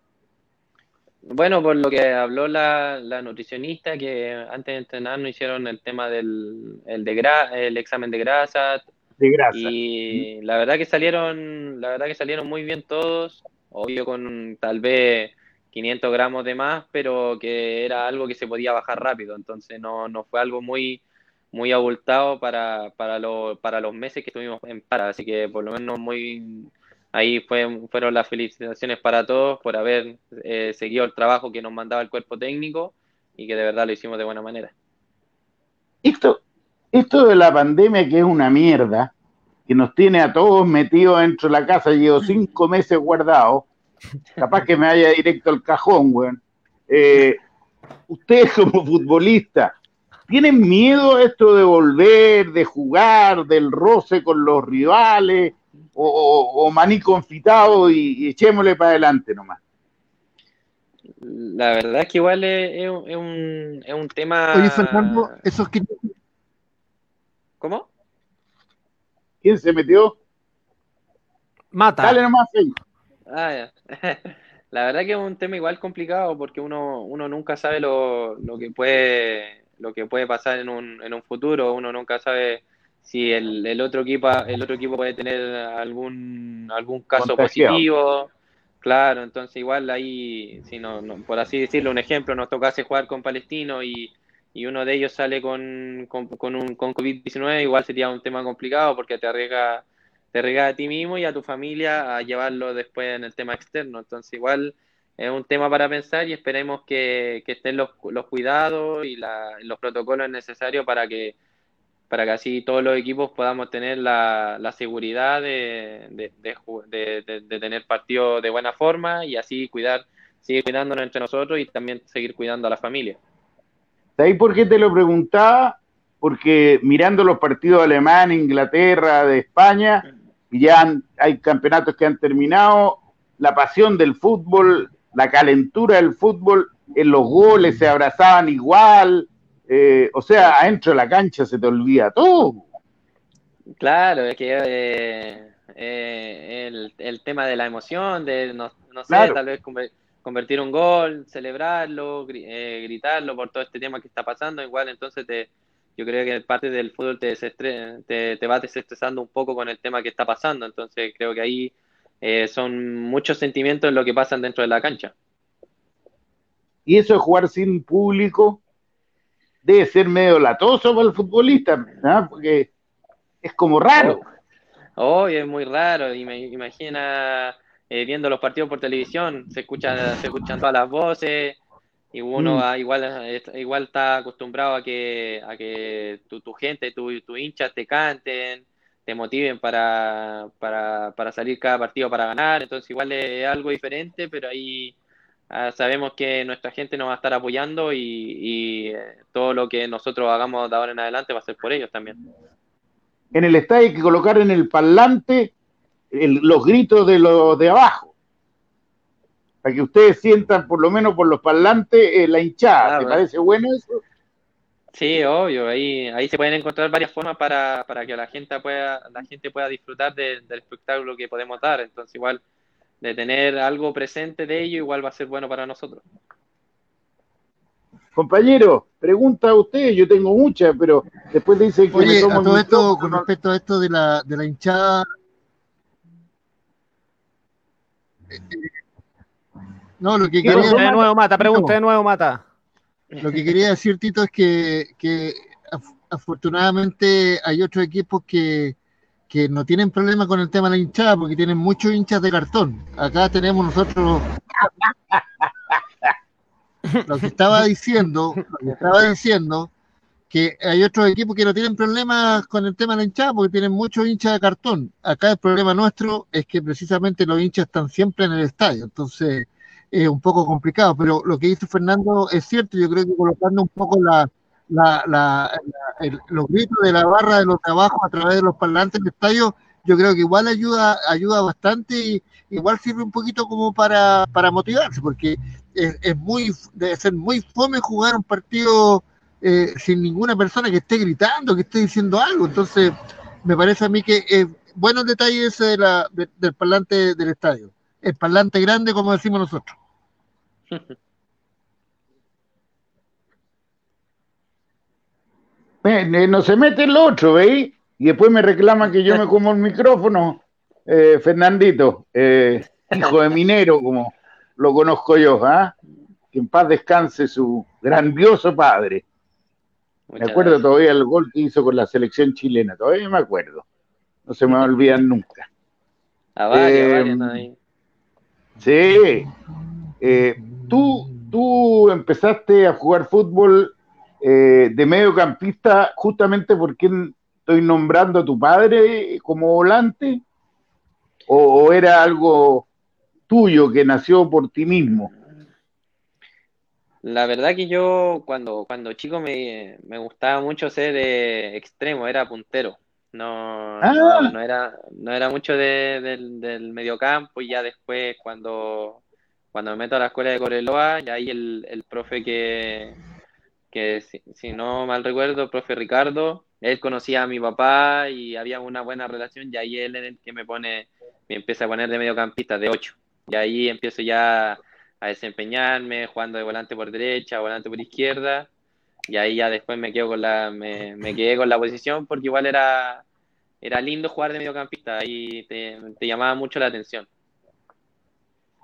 Bueno, por lo que habló la, nutricionista, que antes de entrenar no hicieron el tema del el de el examen de grasa. De grasa. Y la verdad que salieron, la verdad que salieron muy bien todos, obvio con tal vez 500 gramos de más, pero que era algo que se podía bajar rápido, entonces no, no fue algo muy muy abultado para, para, para los meses que estuvimos en para, así que por lo menos muy ahí fue, fueron las felicitaciones para todos por haber eh, seguido el trabajo que nos mandaba el cuerpo técnico y que de verdad lo hicimos de buena manera. Esto, esto de la pandemia que es una mierda, que nos tiene a todos metidos dentro de la casa, llevo cinco meses guardados, capaz que me vaya directo al cajón, weón. Eh, ustedes como futbolistas, ¿tienen miedo a esto de volver, de jugar, del roce con los rivales, o, maní confitado y, echémosle para adelante nomás? La verdad es que igual es, un, es un, tema... Oye, Fernando, esos que... ¿Cómo? ¿Quién se metió? Mata. Dale nomás, Ah, La verdad que es un tema igual complicado porque uno, uno nunca sabe lo, lo, que puede lo que puede pasar en un, en un futuro, uno nunca sabe si el, el, otro equipo el otro equipo puede tener algún algún caso positivo. Claro, entonces igual ahí, si no, por así decirlo, un ejemplo, nos tocase jugar con Palestino y, y uno de ellos sale con, con, con, un, con COVID-19, igual sería un tema complicado porque te arriesga te regala a ti mismo y a tu familia a llevarlo después en el tema externo. Entonces, igual es un tema para pensar y esperemos que, estén los, cuidados y los protocolos necesarios para que para que así todos los equipos podamos tener la, seguridad de, de, tener partidos de buena forma y así cuidar, seguir cuidándonos entre nosotros y también seguir cuidando a la familia. ¿Sabéis por qué te lo preguntaba? Porque mirando los partidos alemán, Inglaterra, de España, ya hay campeonatos que han terminado, la pasión del fútbol, la calentura del fútbol, en los goles se abrazaban igual, eh, o sea, adentro de la cancha se te olvida todo. Claro, es que eh, eh, el, tema de la emoción, de no, sé, tal vez convertir un gol, celebrarlo, gritarlo por todo este tema que está pasando, igual entonces te, yo creo que parte del fútbol te, te, te va desestresando un poco con el tema que está pasando, entonces creo que ahí son muchos sentimientos lo que pasan dentro de la cancha. Y eso de jugar sin público, debe ser medio latoso para el futbolista, porque es como raro. Oh, es muy raro. Y me imagina eh, viendo los partidos por televisión, se escuchan, se escuchan todas las voces y uno mm. igual, igual está acostumbrado a que, a que tu, tu gente, tu, tu hinchas te canten, te motiven para, para, para salir cada partido para ganar. Entonces igual es algo diferente, pero ahí Ah, sabemos que nuestra gente nos va a estar apoyando y, eh, todo lo que nosotros hagamos de ahora en adelante va a ser por ellos también. En el estadio hay que colocar en el parlante los gritos de los de abajo, para que ustedes sientan por lo menos por los parlantes eh, la hinchada. ¿Te parece bueno eso? Sí, obvio. Ahí, ahí se pueden encontrar varias formas para, para que la gente pueda, la gente pueda disfrutar del espectáculo que podemos dar. Entonces igual de tener algo presente de ello, igual va a ser bueno para nosotros. Compañero, pregunta a usted, yo tengo muchas, pero después dice que Oye, todo esto, con respecto a esto de la, de la hinchada, no, lo que quería de nuevo, Mata, pregunta de nuevo, Mata. Lo que quería decir, Tito, es que, que afortunadamente hay otros equipos que, que no tienen problema con el tema de la hinchada porque tienen muchos hinchas de cartón. Acá tenemos nosotros lo que estaba diciendo, lo que estaba diciendo que hay otros equipos que no tienen problemas con el tema de la hinchada porque tienen muchos hinchas de cartón. Acá el problema nuestro es que precisamente los hinchas están siempre en el estadio, entonces es un poco complicado, pero lo que dice Fernando es cierto, yo creo que colocando un poco la, la, la, los gritos de la barra de los trabajos a través de los parlantes del estadio, yo creo que igual ayuda, ayuda bastante y igual sirve un poquito como para, para motivarse, porque es, es, muy, debe ser muy fome jugar un partido eh, sin ninguna persona que esté gritando, que esté diciendo algo. Entonces, me parece a mí que buenos detalles de la, del parlante del estadio. El parlante grande, como decimos nosotros. no se mete el otro, ¿veis? Y después me reclama que yo me como el micrófono, eh, Fernandito, eh, hijo de minero, como lo conozco yo, ¿ah? Que en paz descanse su grandioso padre. me acuerdo todavía el gol que hizo con la selección chilena, todavía me acuerdo. No se me olvidan nunca. Ah, eh, sí. tú, tú empezaste a jugar fútbol eh, de mediocampista justamente porque estoy nombrando a tu padre como volante o, era algo tuyo que nació por ti mismo? La verdad que yo cuando, cuando chico me, gustaba mucho ser eh, extremo, era puntero. No, ah. no, era, no era mucho del, del mediocampo y ya después cuando, cuando me meto a la escuela de Coreloa, ya ahí el, el profe que, que si, no mal recuerdo, profe Ricardo, él conocía a mi papá y había una buena relación y ahí él es el que me pone, me empieza a poner de mediocampista de 8. Y ahí empiezo ya a desempeñarme, jugando de volante por derecha, volante por izquierda, y ahí ya después me quedo con la, me, quedé con la posición porque igual era, era lindo jugar de mediocampista, te, te llamaba mucho la atención.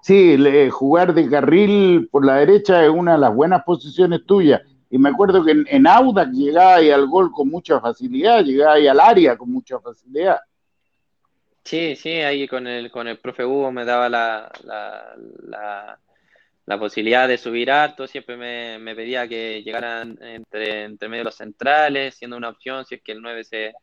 Sí, jugar de carril por la derecha es una de las buenas posiciones tuyas y me acuerdo que en, en Audax llegaba ahí al gol con mucha facilidad, llegaba ahí al área con mucha facilidad. Sí, sí, ahí con el, con el profe Hugo me daba la, la, la posibilidad de subir harto, siempre me, pedía que llegaran entre, entre medio los centrales, siendo una opción si es que el 9 se,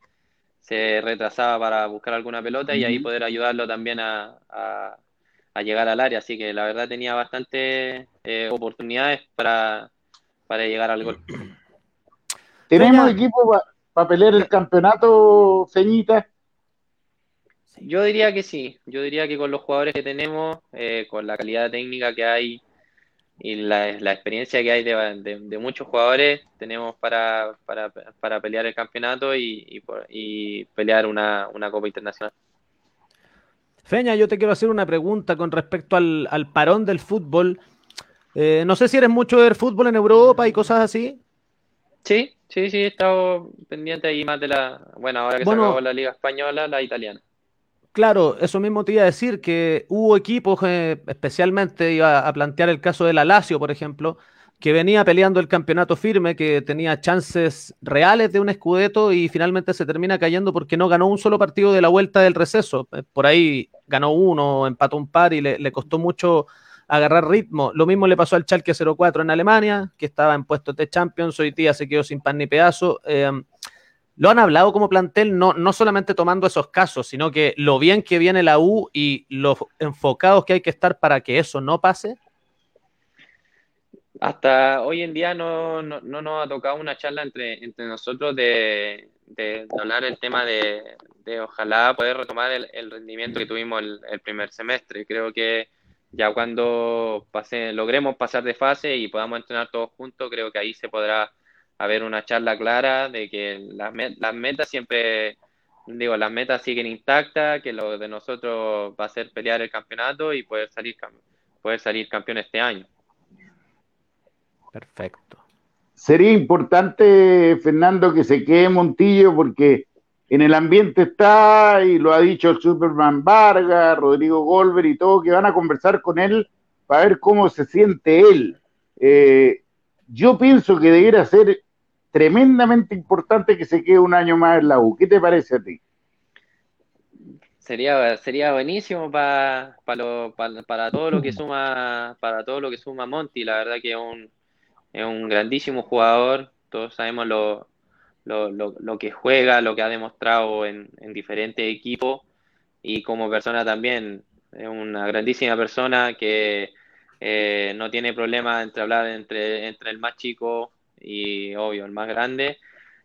se retrasaba para buscar alguna pelota y ahí poder ayudarlo también a, a, llegar al área. Así que la verdad tenía bastantes eh, oportunidades para, para llegar al gol. ¿Tenemos equipo para pelear el campeonato, Ceñita? Yo diría que sí, yo diría que con los jugadores que tenemos, eh, con la calidad técnica que hay y la, experiencia que hay de, muchos jugadores, tenemos para, para, pelear el campeonato y, y, pelear una, Copa Internacional. Feña, yo te quiero hacer una pregunta con respecto al, al parón del fútbol. Eh, no sé si eres mucho de ver fútbol en Europa y cosas así. Sí, sí, sí, he estado pendiente ahí más de la. Bueno, ahora que se acabó la Liga Española, la italiana. Claro, eso mismo te iba a decir, que hubo equipos, eh, especialmente iba a plantear el caso de la Lazio, por ejemplo, que venía peleando el campeonato firme, que tenía chances reales de un escudeto y finalmente se termina cayendo porque no ganó un solo partido de la vuelta del receso. Eh, por ahí ganó uno, empató un par y le, costó mucho agarrar ritmo. Lo mismo le pasó al Schalke 04 en Alemania, que estaba en puestos de Champions, hoy día se quedó sin pan ni pedazo. Eh, lo han hablado como plantel, no, no solamente tomando esos casos, sino que lo bien que viene la U y los enfocados que hay que estar para que eso no pase. Hasta hoy en día no, nos ha tocado una charla entre, entre nosotros de, hablar el tema de, ojalá poder retomar el, rendimiento que tuvimos el, el, primer semestre. Creo que ya cuando pase, logremos pasar de fase y podamos entrenar todos juntos, creo que ahí se podrá haber una charla clara de que las, las metas siempre, digo, las metas siguen intactas, que lo de nosotros va a ser pelear el campeonato y poder salir, poder salir campeón este año. Perfecto. Sería importante, Fernando, que se quede Montillo porque en el ambiente está, y lo ha dicho el Superman Vargas, Rodrigo Golver y todo, que van a conversar con él para ver cómo se siente él. Eh, yo pienso que debiera ser tremendamente importante que se quede un año más en la U. ¿Qué te parece a ti? Sería, sería buenísimo para para todo lo que suma para todo lo que suma Monty. La verdad que es un, es un grandísimo jugador. Todos sabemos lo, lo, lo, que juega, lo que ha demostrado en, en diferentes equipos y como persona también. Es una grandísima persona que eh, no tiene problema entre hablar entre, entre el más chico y obvio el más grande.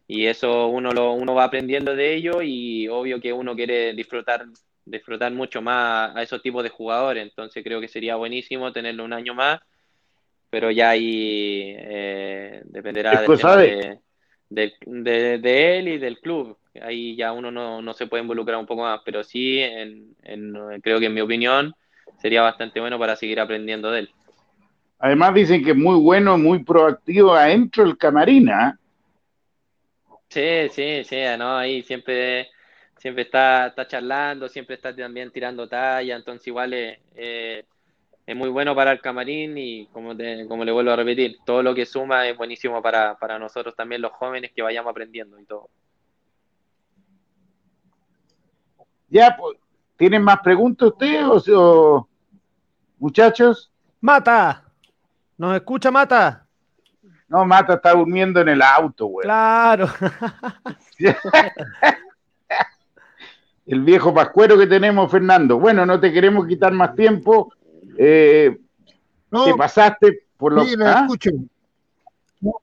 Y eso uno lo uno va aprendiendo de ello y obvio que uno quiere disfrutar disfrutar mucho más a esos tipos de jugadores. Entonces creo que sería buenísimo tenerlo un año más pero ya ahí eh, dependerá de, de, él y del club ahí ya uno no, no, se puede involucrar un poco más pero sí en, creo que en mi opinión sería bastante bueno para seguir aprendiendo de él Además dicen que es muy bueno, muy proactivo adentro del camarín, ¿ah? Sí, sí, sí, no, ahí siempre, siempre está, está charlando, siempre está también tirando talla, entonces igual es, es muy bueno para el camarín y como, como le vuelvo a repetir, todo lo que suma es buenísimo para, para nosotros también los jóvenes que vayamos aprendiendo y todo. Ya, pues, ¿tienen más preguntas ustedes o muchachos? Mata. ¿Nos escucha Mata? No, Mata está durmiendo en el auto, güey. Claro. el viejo pascuero que tenemos, Fernando. Bueno, no te queremos quitar más tiempo. Eh, no, te pasaste por lo sí, lo ¿ah? escucho. No,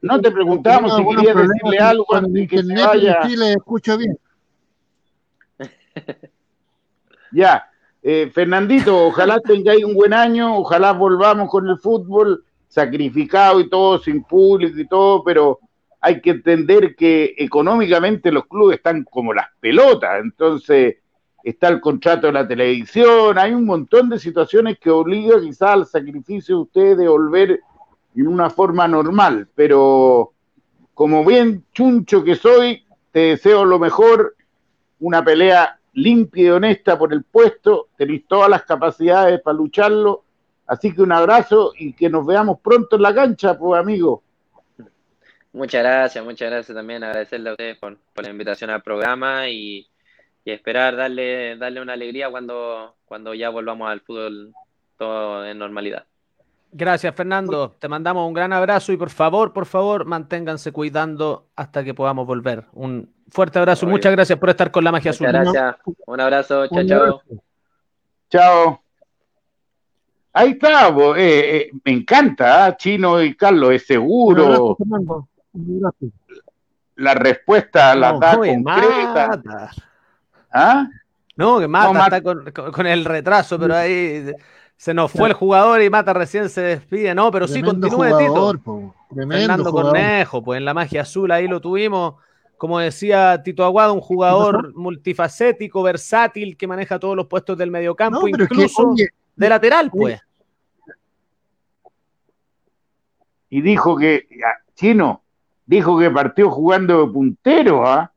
no te preguntamos si querías decirle algo antes que se vaya. Escucho bien. ya. Eh, Fernandito, ojalá tengáis un buen año, ojalá volvamos con el fútbol sacrificado y todo, sin público y todo, pero hay que entender que económicamente los clubes están como las pelotas, entonces está el contrato de la televisión, hay un montón de situaciones que obligan quizás al sacrificio de ustedes de volver en una forma normal, pero como bien chuncho que soy, te deseo lo mejor, una pelea limpia y honesta por el puesto, tenéis todas las capacidades para lucharlo, así que un abrazo y que nos veamos pronto en la cancha, pues amigo. Muchas gracias, muchas gracias también, agradecerle a ustedes por, la invitación al programa y, esperar darle, darle una alegría cuando, cuando ya volvamos al fútbol todo en normalidad. Gracias, Fernando. Te mandamos un gran abrazo y por favor, por favor, manténganse cuidando hasta que podamos volver. Un fuerte abrazo. Muchas gracias por estar con la magia azul. Gracias. Un abrazo. Chao, chao. Chao. Ahí está, eh, eh, me encanta, ¿ah? Chino y Carlos, es seguro. La respuesta la da concreta. ¿Ah? No, que Mata, está con, el retraso, pero ahí se nos fue el jugador y Mata recién se despide. No, pero sí, continúe, Tito. Fernando Cornejo, pues en la magia azul ahí lo tuvimos. Como decía Tito Aguado, un jugador multifacético, versátil, que maneja todos los puestos del mediocampo, incluso de lateral, pues. Y dijo que, Chino, dijo que partió jugando de puntero, ¿ah?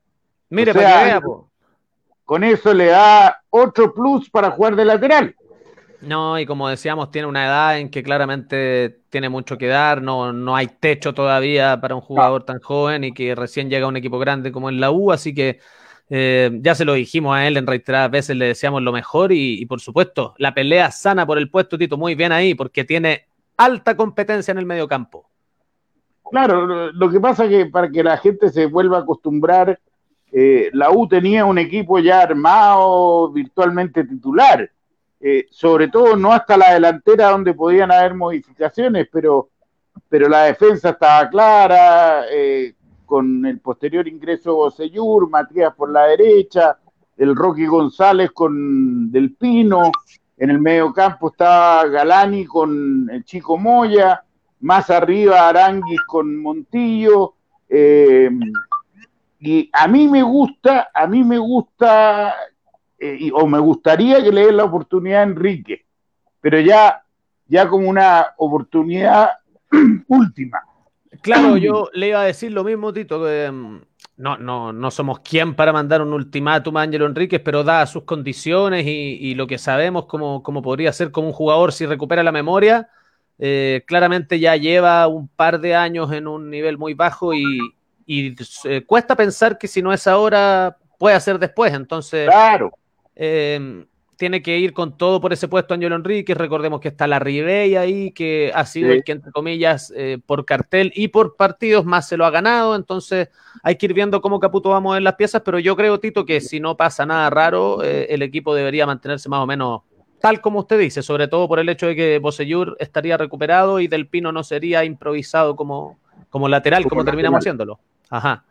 Mire, para que vea, Con eso le da otro plus para jugar de lateral. No, y como decíamos, tiene una edad en que claramente tiene mucho que dar, no, no hay techo todavía para un jugador tan joven y que recién llega a un equipo grande como en la U, así que eh, ya se lo dijimos a él en reiteradas veces, le deseamos lo mejor y, por supuesto, la pelea sana por el puesto, Tito, muy bien ahí, porque tiene alta competencia en el medio campo. Claro, lo que pasa es que para que la gente se vuelva a acostumbrar, eh, la U tenía un equipo ya armado, virtualmente titular, eh, sobre todo no hasta la delantera donde podían haber modificaciones, pero, pero la defensa estaba clara, con el posterior ingreso de Bosellur, Matías por la derecha, el Rocky González con Del Pino, en el medio campo estaba Galani con el Chico Moya, más arriba Aranguis con Montillo, eh, y a mí me gusta, a mí me gusta, eh, o me gustaría que le den la oportunidad a Enrique, pero ya, ya como una oportunidad última. Claro, yo le iba a decir lo mismo, Tito, mm, no, no, no somos quien para mandar un ultimátum a Ángelo Enríquez, pero da sus condiciones y, lo que sabemos como, podría ser como un jugador si recupera la memoria, eh, claramente ya lleva un par de años en un nivel muy bajo y, eh, cuesta pensar que si no es ahora, puede ser después. Entonces, claro. Eh, tiene que ir con todo por ese puesto Ángelo Enrique. Recordemos que está la Ribey ahí, que ha sido el que, entre comillas, eh, por cartel y por partidos más se lo ha ganado. Entonces hay que ir viendo cómo Caputo va a mover las piezas, pero yo creo, Tito, que si no pasa nada raro, eh, el equipo debería mantenerse más o menos tal como usted dice, sobre todo por el hecho de que Bosellur estaría recuperado y Del Pino no sería improvisado como, como lateral, como, terminamos haciéndolo. Ajá.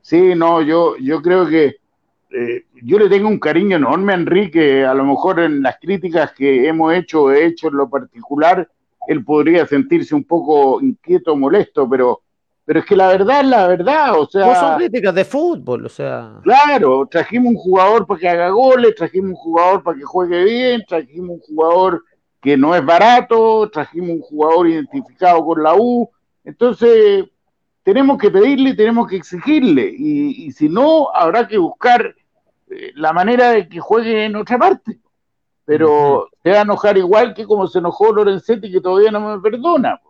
Sí, no, yo, yo creo que eh, yo le tengo un cariño enorme a Enrique, a lo mejor en las críticas que hemos hecho, he hecho en lo particular, él podría sentirse un poco inquieto, molesto, pero, pero es que la verdad es la verdad, o sea... No son críticas de fútbol, o sea... Claro, trajimos un jugador para que haga goles, trajimos un jugador para que juegue bien, trajimos un jugador que no es barato, trajimos un jugador identificado con la U, entonces tenemos que pedirle, tenemos que exigirle, y, si no, habrá que buscar eh, la manera de que juegue en otra parte. Pero se va a enojar igual que como se enojó Lorenzetti, que todavía no me perdona.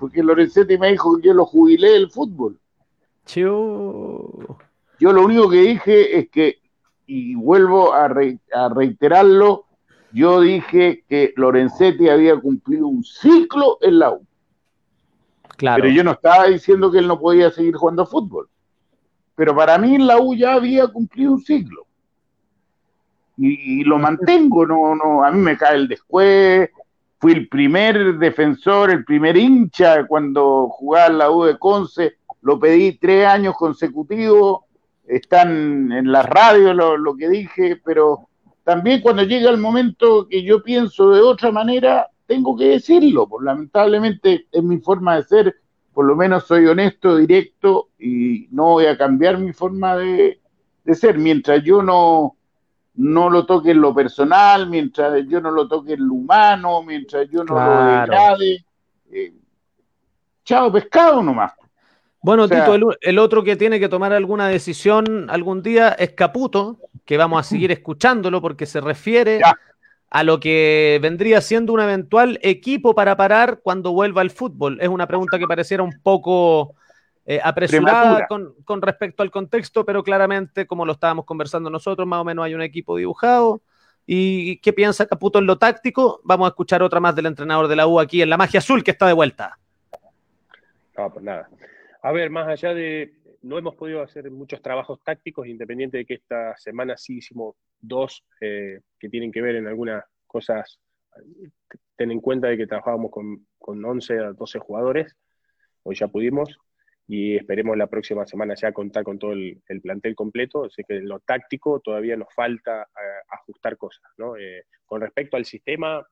Porque Lorenzetti me dijo que yo lo jubilé del fútbol. Yo... yo lo único que dije es que, y vuelvo a, a reiterarlo, yo dije que Lorenzetti había cumplido un ciclo en la U. Pero yo no estaba diciendo que él no podía seguir jugando fútbol. Pero para mí la U ya había cumplido un siglo. Y, lo mantengo, no, no, a mí me cae el después. Fui el primer defensor, el primer hincha cuando jugaba en la U de Conce. Lo pedí tres años consecutivos. Están en la radio lo, lo que dije, pero también cuando llega el momento que yo pienso de otra manera, tengo que decirlo, pues lamentablemente es mi forma de ser, por lo menos soy honesto, directo y no voy a cambiar mi forma de, ser. Mientras yo no, no lo toque en lo personal, mientras yo no lo toque en lo humano, mientras yo no lo degrade, eh, chao pescado nomás. Bueno, Tito, el, otro que tiene que tomar alguna decisión algún día es Caputo, que vamos a seguir escuchándolo porque se refiere a lo que vendría siendo un eventual equipo para parar cuando vuelva al fútbol? Es una pregunta que pareciera un poco eh, apresurada con, respecto al contexto, pero claramente, como lo estábamos conversando nosotros, más o menos hay un equipo dibujado. ¿Y qué piensa Caputo en lo táctico? Vamos a escuchar otra más del entrenador de la U aquí en la magia azul que está de vuelta. No, pues nada. A ver, más allá de, no hemos podido hacer muchos trabajos tácticos, independiente de que esta semana sí hicimos dos eh, que tienen que ver en algunas cosas. Ten en cuenta de que trabajábamos con, con 11 a 12 jugadores, hoy ya pudimos, y esperemos la próxima semana ya contar con todo el, plantel completo. Así que en lo táctico todavía nos falta eh, ajustar cosas. ¿no? Eh, con respecto al sistema,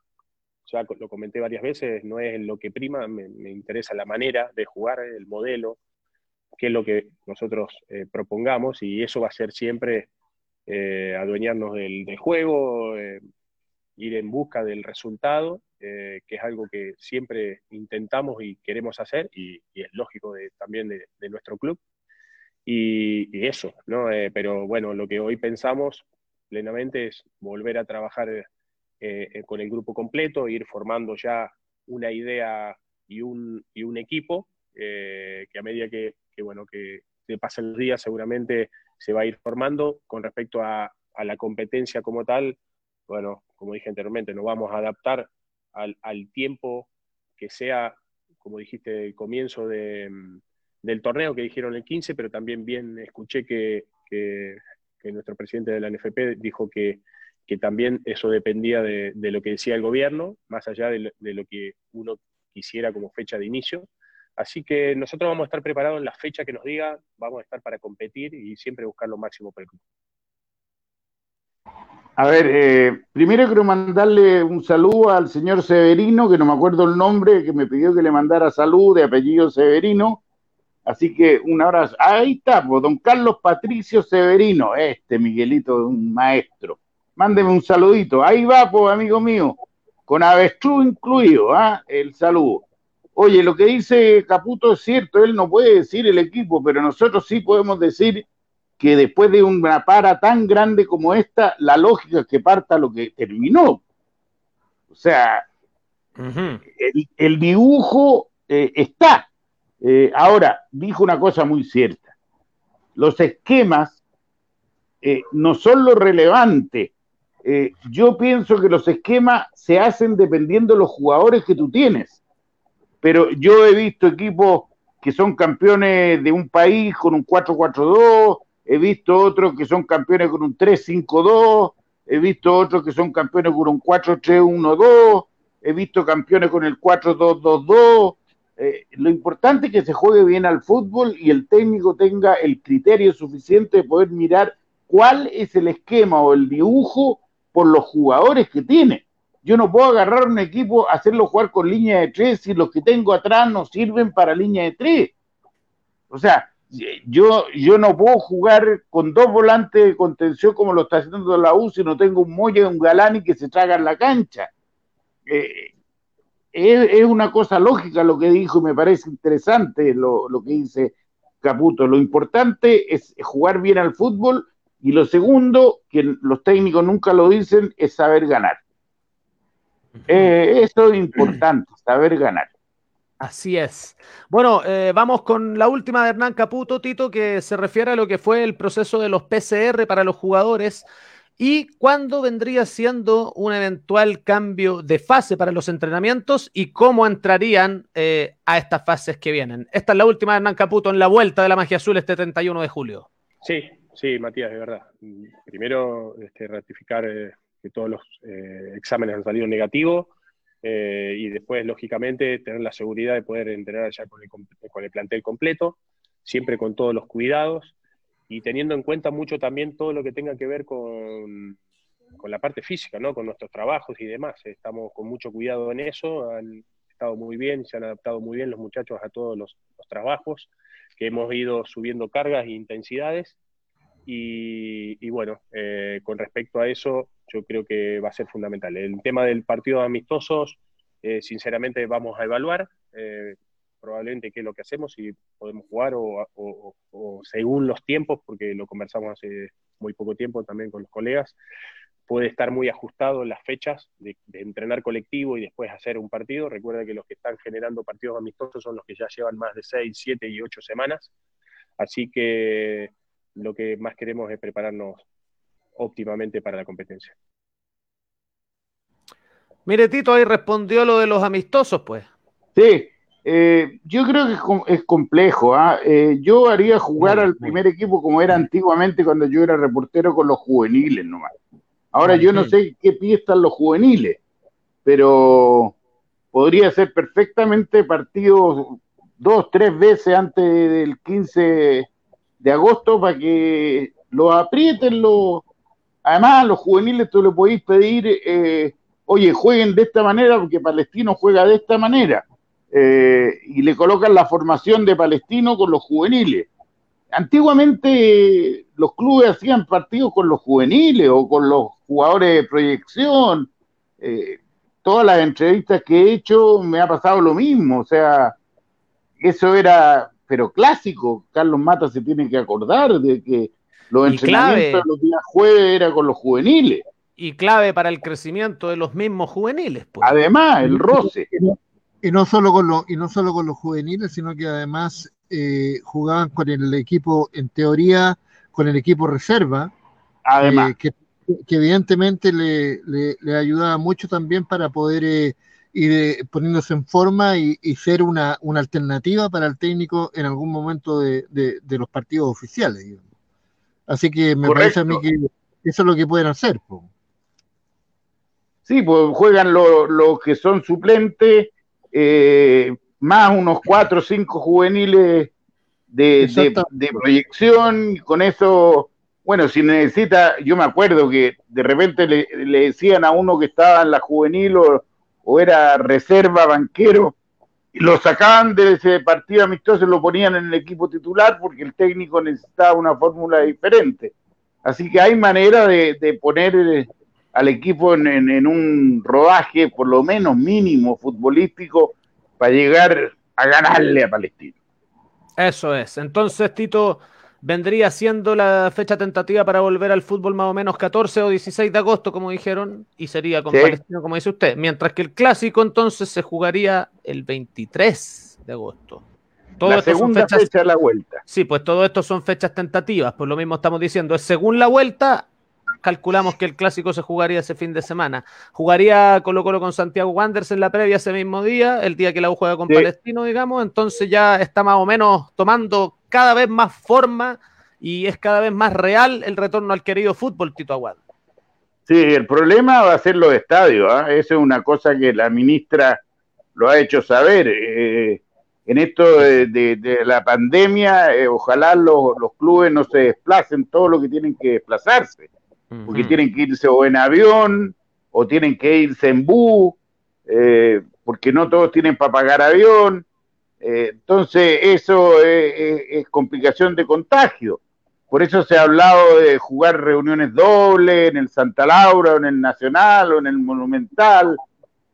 ya lo comenté varias veces, no es lo que prima, me, interesa la manera de jugar, el modelo, qué es lo que nosotros eh, propongamos y eso va a ser siempre adueñarnos del, juego, ir en busca del resultado eh, que es algo que siempre intentamos y queremos hacer y, es lógico también de, nuestro club. Y, eso, ¿no? Eh, pero bueno, lo que hoy pensamos plenamente es volver a trabajar eh, con el grupo completo, ir formando ya una idea y un, equipo que a medida que, bueno, que se pasen los días seguramente se va a ir formando con respecto a, a la competencia como tal. Bueno, como dije anteriormente, nos vamos a adaptar al, tiempo que sea, como dijiste, el comienzo mm, del torneo que dijeron el 15, pero también bien escuché que, nuestro presidente de la NFP dijo que, también eso dependía de, lo que decía el gobierno, más allá de lo, que uno quisiera como fecha de inicio. Así que nosotros vamos a estar preparados en la fecha que nos diga, vamos a estar para competir y siempre buscar lo máximo para el club. A ver, eh, primero quiero mandarle un saludo al señor Severino, que no me acuerdo el nombre, que me pidió que le mandara salud de apellido Severino. Así que un abrazo. Ahí está, pues, don Carlos Patricio Severino, este Miguelito, un maestro. Mándeme un saludito. Ahí va, pues, amigo mío, con avestruz incluido, ¿ah? El saludo. Oye, lo que dice Caputo es cierto, él no puede decir el equipo, pero nosotros sí podemos decir que después de una para tan grande como esta, la lógica es que parta lo que terminó. O sea, el, dibujo eh, está. Eh, ahora, dijo una cosa muy cierta. Los esquemas eh, no son lo relevante. yo pienso que los esquemas se hacen dependiendo de los jugadores que tú tienes. Pero yo he visto equipos que son campeones de un país con un 4-4-2, he visto otros que son campeones con un 3-5-2, he visto otros que son campeones con un 4-3-1-2, he visto campeones con el 4-2-2-2. Eh, lo importante es que se juegue bien al fútbol y el técnico tenga el criterio suficiente de poder mirar cuál es el esquema o el dibujo por los jugadores que tiene. Yo no puedo agarrar un equipo, hacerlo jugar con línea de tres si los que tengo atrás no sirven para línea de tres. O sea, yo, yo no puedo jugar con dos volantes de contención como lo está haciendo la U si no tengo un Moya y un Galani que se tragan la cancha. Eh, es, una cosa lógica lo que dijo y me parece interesante lo, que dice Caputo. Lo importante es jugar bien al fútbol y lo segundo, que los técnicos nunca lo dicen, es saber ganar. Eh, eso es importante, saber ganar. Así es. Bueno, eh, vamos con la última de Hernán Caputo, Tito, que se refiere a lo que fue el proceso de los PCR para los jugadores y cuándo vendría siendo un eventual cambio de fase para los entrenamientos y cómo entrarían eh, a estas fases que vienen. Esta es la última de Hernán Caputo en la vuelta de la magia azul este 31 de julio. Sí, sí, Matías, de verdad. Primero, este, ratificar eh, que todos los exámenes han salido negativos eh, y después, lógicamente, tener la seguridad de poder entrenar ya con el, plantel completo, siempre con todos los cuidados y teniendo en cuenta mucho también todo lo que tenga que ver con, con la parte física, ¿no? con nuestros trabajos y demás. Estamos con mucho cuidado en eso, han estado muy bien, se han adaptado muy bien los muchachos a todos los, trabajos, que hemos ido subiendo cargas e intensidades. Y, bueno, eh, con respecto a eso, yo creo que va a ser fundamental. El tema del partido de amistosos, eh, sinceramente vamos a evaluar eh, probablemente qué es lo que hacemos, si podemos jugar o, según los tiempos, porque lo conversamos hace muy poco tiempo también con los colegas, puede estar muy ajustado las fechas de, entrenar colectivo y después hacer un partido. Recuerda que los que están generando partidos amistosos son los que ya llevan más de 6, 7 y 8 semanas. Así que lo que más queremos es prepararnos óptimamente para la competencia. Mire, Tito ahí respondió lo de los amistosos, pues. Sí, eh, yo creo que es, complejo. ¿ah? Eh, yo haría jugar al primer equipo como era antiguamente cuando yo era reportero con los juveniles nomás. Ahora yo no sé qué pie están los juveniles, pero podría ser perfectamente partidos dos, tres veces antes del 15 de agosto para que lo aprieten los... Además, los juveniles tú le podéis pedir, eh, oye, jueguen de esta manera porque Palestino juega de esta manera. Eh, y le colocan la formación de Palestino con los juveniles. Antiguamente los clubes hacían partidos con los juveniles o con los jugadores de proyección. Eh, todas las entrevistas que he hecho me ha pasado lo mismo. O sea, eso era, pero clásico. Carlos Mata se tiene que acordar de que los entrenamientos de los días jueves era con los juveniles. Y clave para el crecimiento de los mismos juveniles. Pues. Además, el roce. Y no solo con los, y no solo con los juveniles, sino que además eh, jugaban con el equipo, en teoría, con el equipo reserva. Además. Eh, que, evidentemente le, le, ayudaba mucho también para poder eh, ir eh, poniéndose en forma y, ser una, una, alternativa para el técnico en algún momento de, de, los partidos oficiales. Así que me parece a mí que eso es lo que pueden hacer. Sí, pues juegan los que son suplentes, eh, más unos cuatro o cinco juveniles de, de, proyección, y con eso, bueno, si necesita, yo me acuerdo que de repente le, le decían a uno que estaba en la juvenil o, o era reserva, banquero, lo sacaban de ese partido amistoso y lo ponían en el equipo titular porque el técnico necesitaba una fórmula diferente. Así que hay manera de, poner eh, al equipo en, un rodaje por lo menos mínimo futbolístico para llegar a ganarle a Palestina. Eso es. Entonces, Tito, vendría siendo la fecha tentativa para volver al fútbol más o menos 14 o 16 de agosto, como dijeron, y sería con Palestino, como dice usted. Mientras que el clásico entonces se jugaría el 23 de agosto. Todo la segunda fecha de la vuelta. Sí, pues todo esto son fechas tentativas, pues lo mismo estamos diciendo, es según la vuelta, calculamos que el clásico se jugaría ese fin de semana. Jugaría Colo Colo con Santiago Wanderers en la previa ese mismo día, el día que la U juega con Palestino, digamos, entonces ya está más o menos tomando cada vez más forma y es cada vez más real el retorno al querido fútbol, Tito Aguad. Sí, el problema va a ser los estadios. ¿ah? Esa es una cosa que la ministra lo ha hecho saber. Eh, en esto de, la pandemia, eh, ojalá los, clubes no se desplacen todo lo que tienen que desplazarse, porque tienen que irse o en avión o tienen que irse en bus, eh, porque no todos tienen para pagar avión. Eh, entonces, eso es, complicación de contagio. Por eso se ha hablado de jugar reuniones dobles en el Santa Laura, o en el Nacional, o en el Monumental,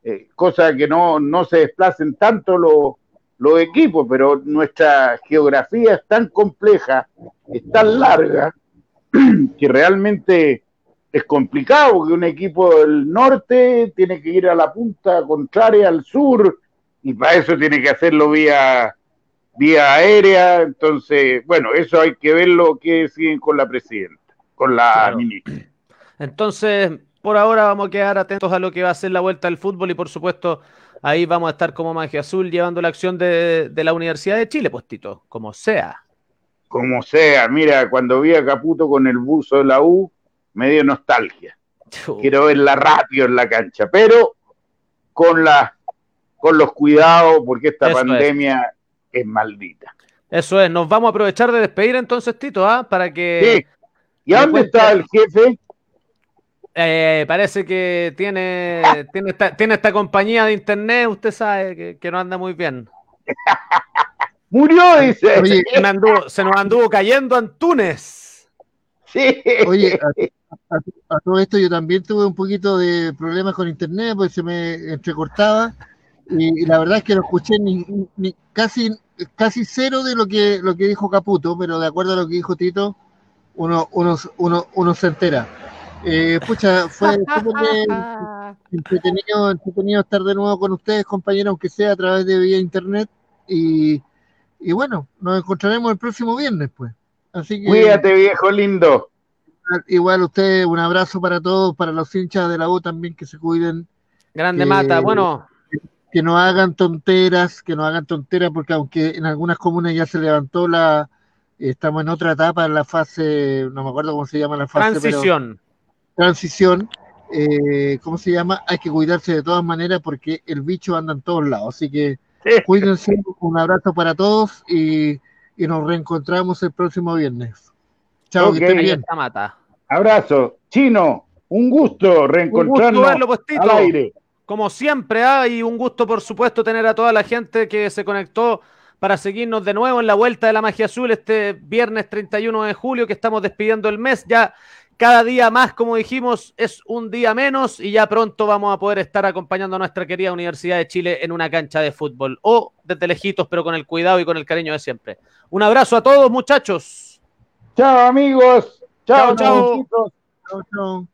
eh, cosa que no, no se desplacen tanto los, los equipos, pero nuestra geografía es tan compleja, es tan larga, que realmente es complicado, porque un equipo del norte tiene que ir a la punta contraria al sur, y para eso tiene que hacerlo vía, vía aérea. Entonces, bueno, eso hay que ver lo que siguen con la presidenta, con la ministra. Entonces, por ahora vamos a quedar atentos a lo que va a ser la vuelta del fútbol y por supuesto ahí vamos a estar como Magia Azul llevando la acción de, la Universidad de Chile, pues Tito, como sea. Como sea, mira, cuando vi a Caputo con el buzo de la U, me dio nostalgia. Quiero verla rápido en la cancha, pero con la con los cuidados, porque esta pandemia es. maldita. Eso es, nos vamos a aprovechar de despedir entonces, Tito, ¿ah? Para que. Sí. ¿Y dónde está el jefe? Eh, parece que tiene, tiene, esta, tiene esta compañía de internet, usted sabe que, no anda muy bien. Murió, dice. Oye, se nos anduvo cayendo Antunes. Sí. Oye, a, todo esto yo también tuve un poquito de problemas con internet, porque se me entrecortaba y, la verdad es que no escuché ni, casi, casi cero de lo que, lo que dijo Caputo, pero de acuerdo a lo que dijo Tito, uno, uno, uno, uno se entera. Eh, pucha, fue entretenido, entretenido estar de nuevo con ustedes, compañeros, aunque sea a través de vía internet. Y, y bueno, nos encontraremos el próximo viernes, pues. Así que, Cuídate, viejo lindo. Igual ustedes, un abrazo para todos, para los hinchas de la U también, que se cuiden Grande Mata, bueno. Que no hagan tonteras, que no hagan tonteras, porque aunque en algunas comunas ya se levantó la, estamos en otra etapa, en la fase, no me acuerdo cómo se llama la fase. Transición. Transición, eh, ¿cómo se llama? Hay que cuidarse de todas maneras porque el bicho anda en todos lados. Así que cuídense, un abrazo para todos y, nos reencontramos el próximo viernes. Chao, que estén bien. Abrazo. Chino, un gusto reencontrarnos un gusto verlo, al aire. Como siempre, hay un gusto, por supuesto, tener a toda la gente que se conectó para seguirnos de nuevo en la vuelta de la magia azul este viernes 31 de julio que estamos despidiendo el mes. Ya cada día más, como dijimos, es un día menos y ya pronto vamos a poder estar acompañando a nuestra querida Universidad de Chile en una cancha de fútbol o desde lejitos, pero con el cuidado y con el cariño de siempre. Un abrazo a todos, muchachos. Chao, amigos. Chao, chao. chao. chao.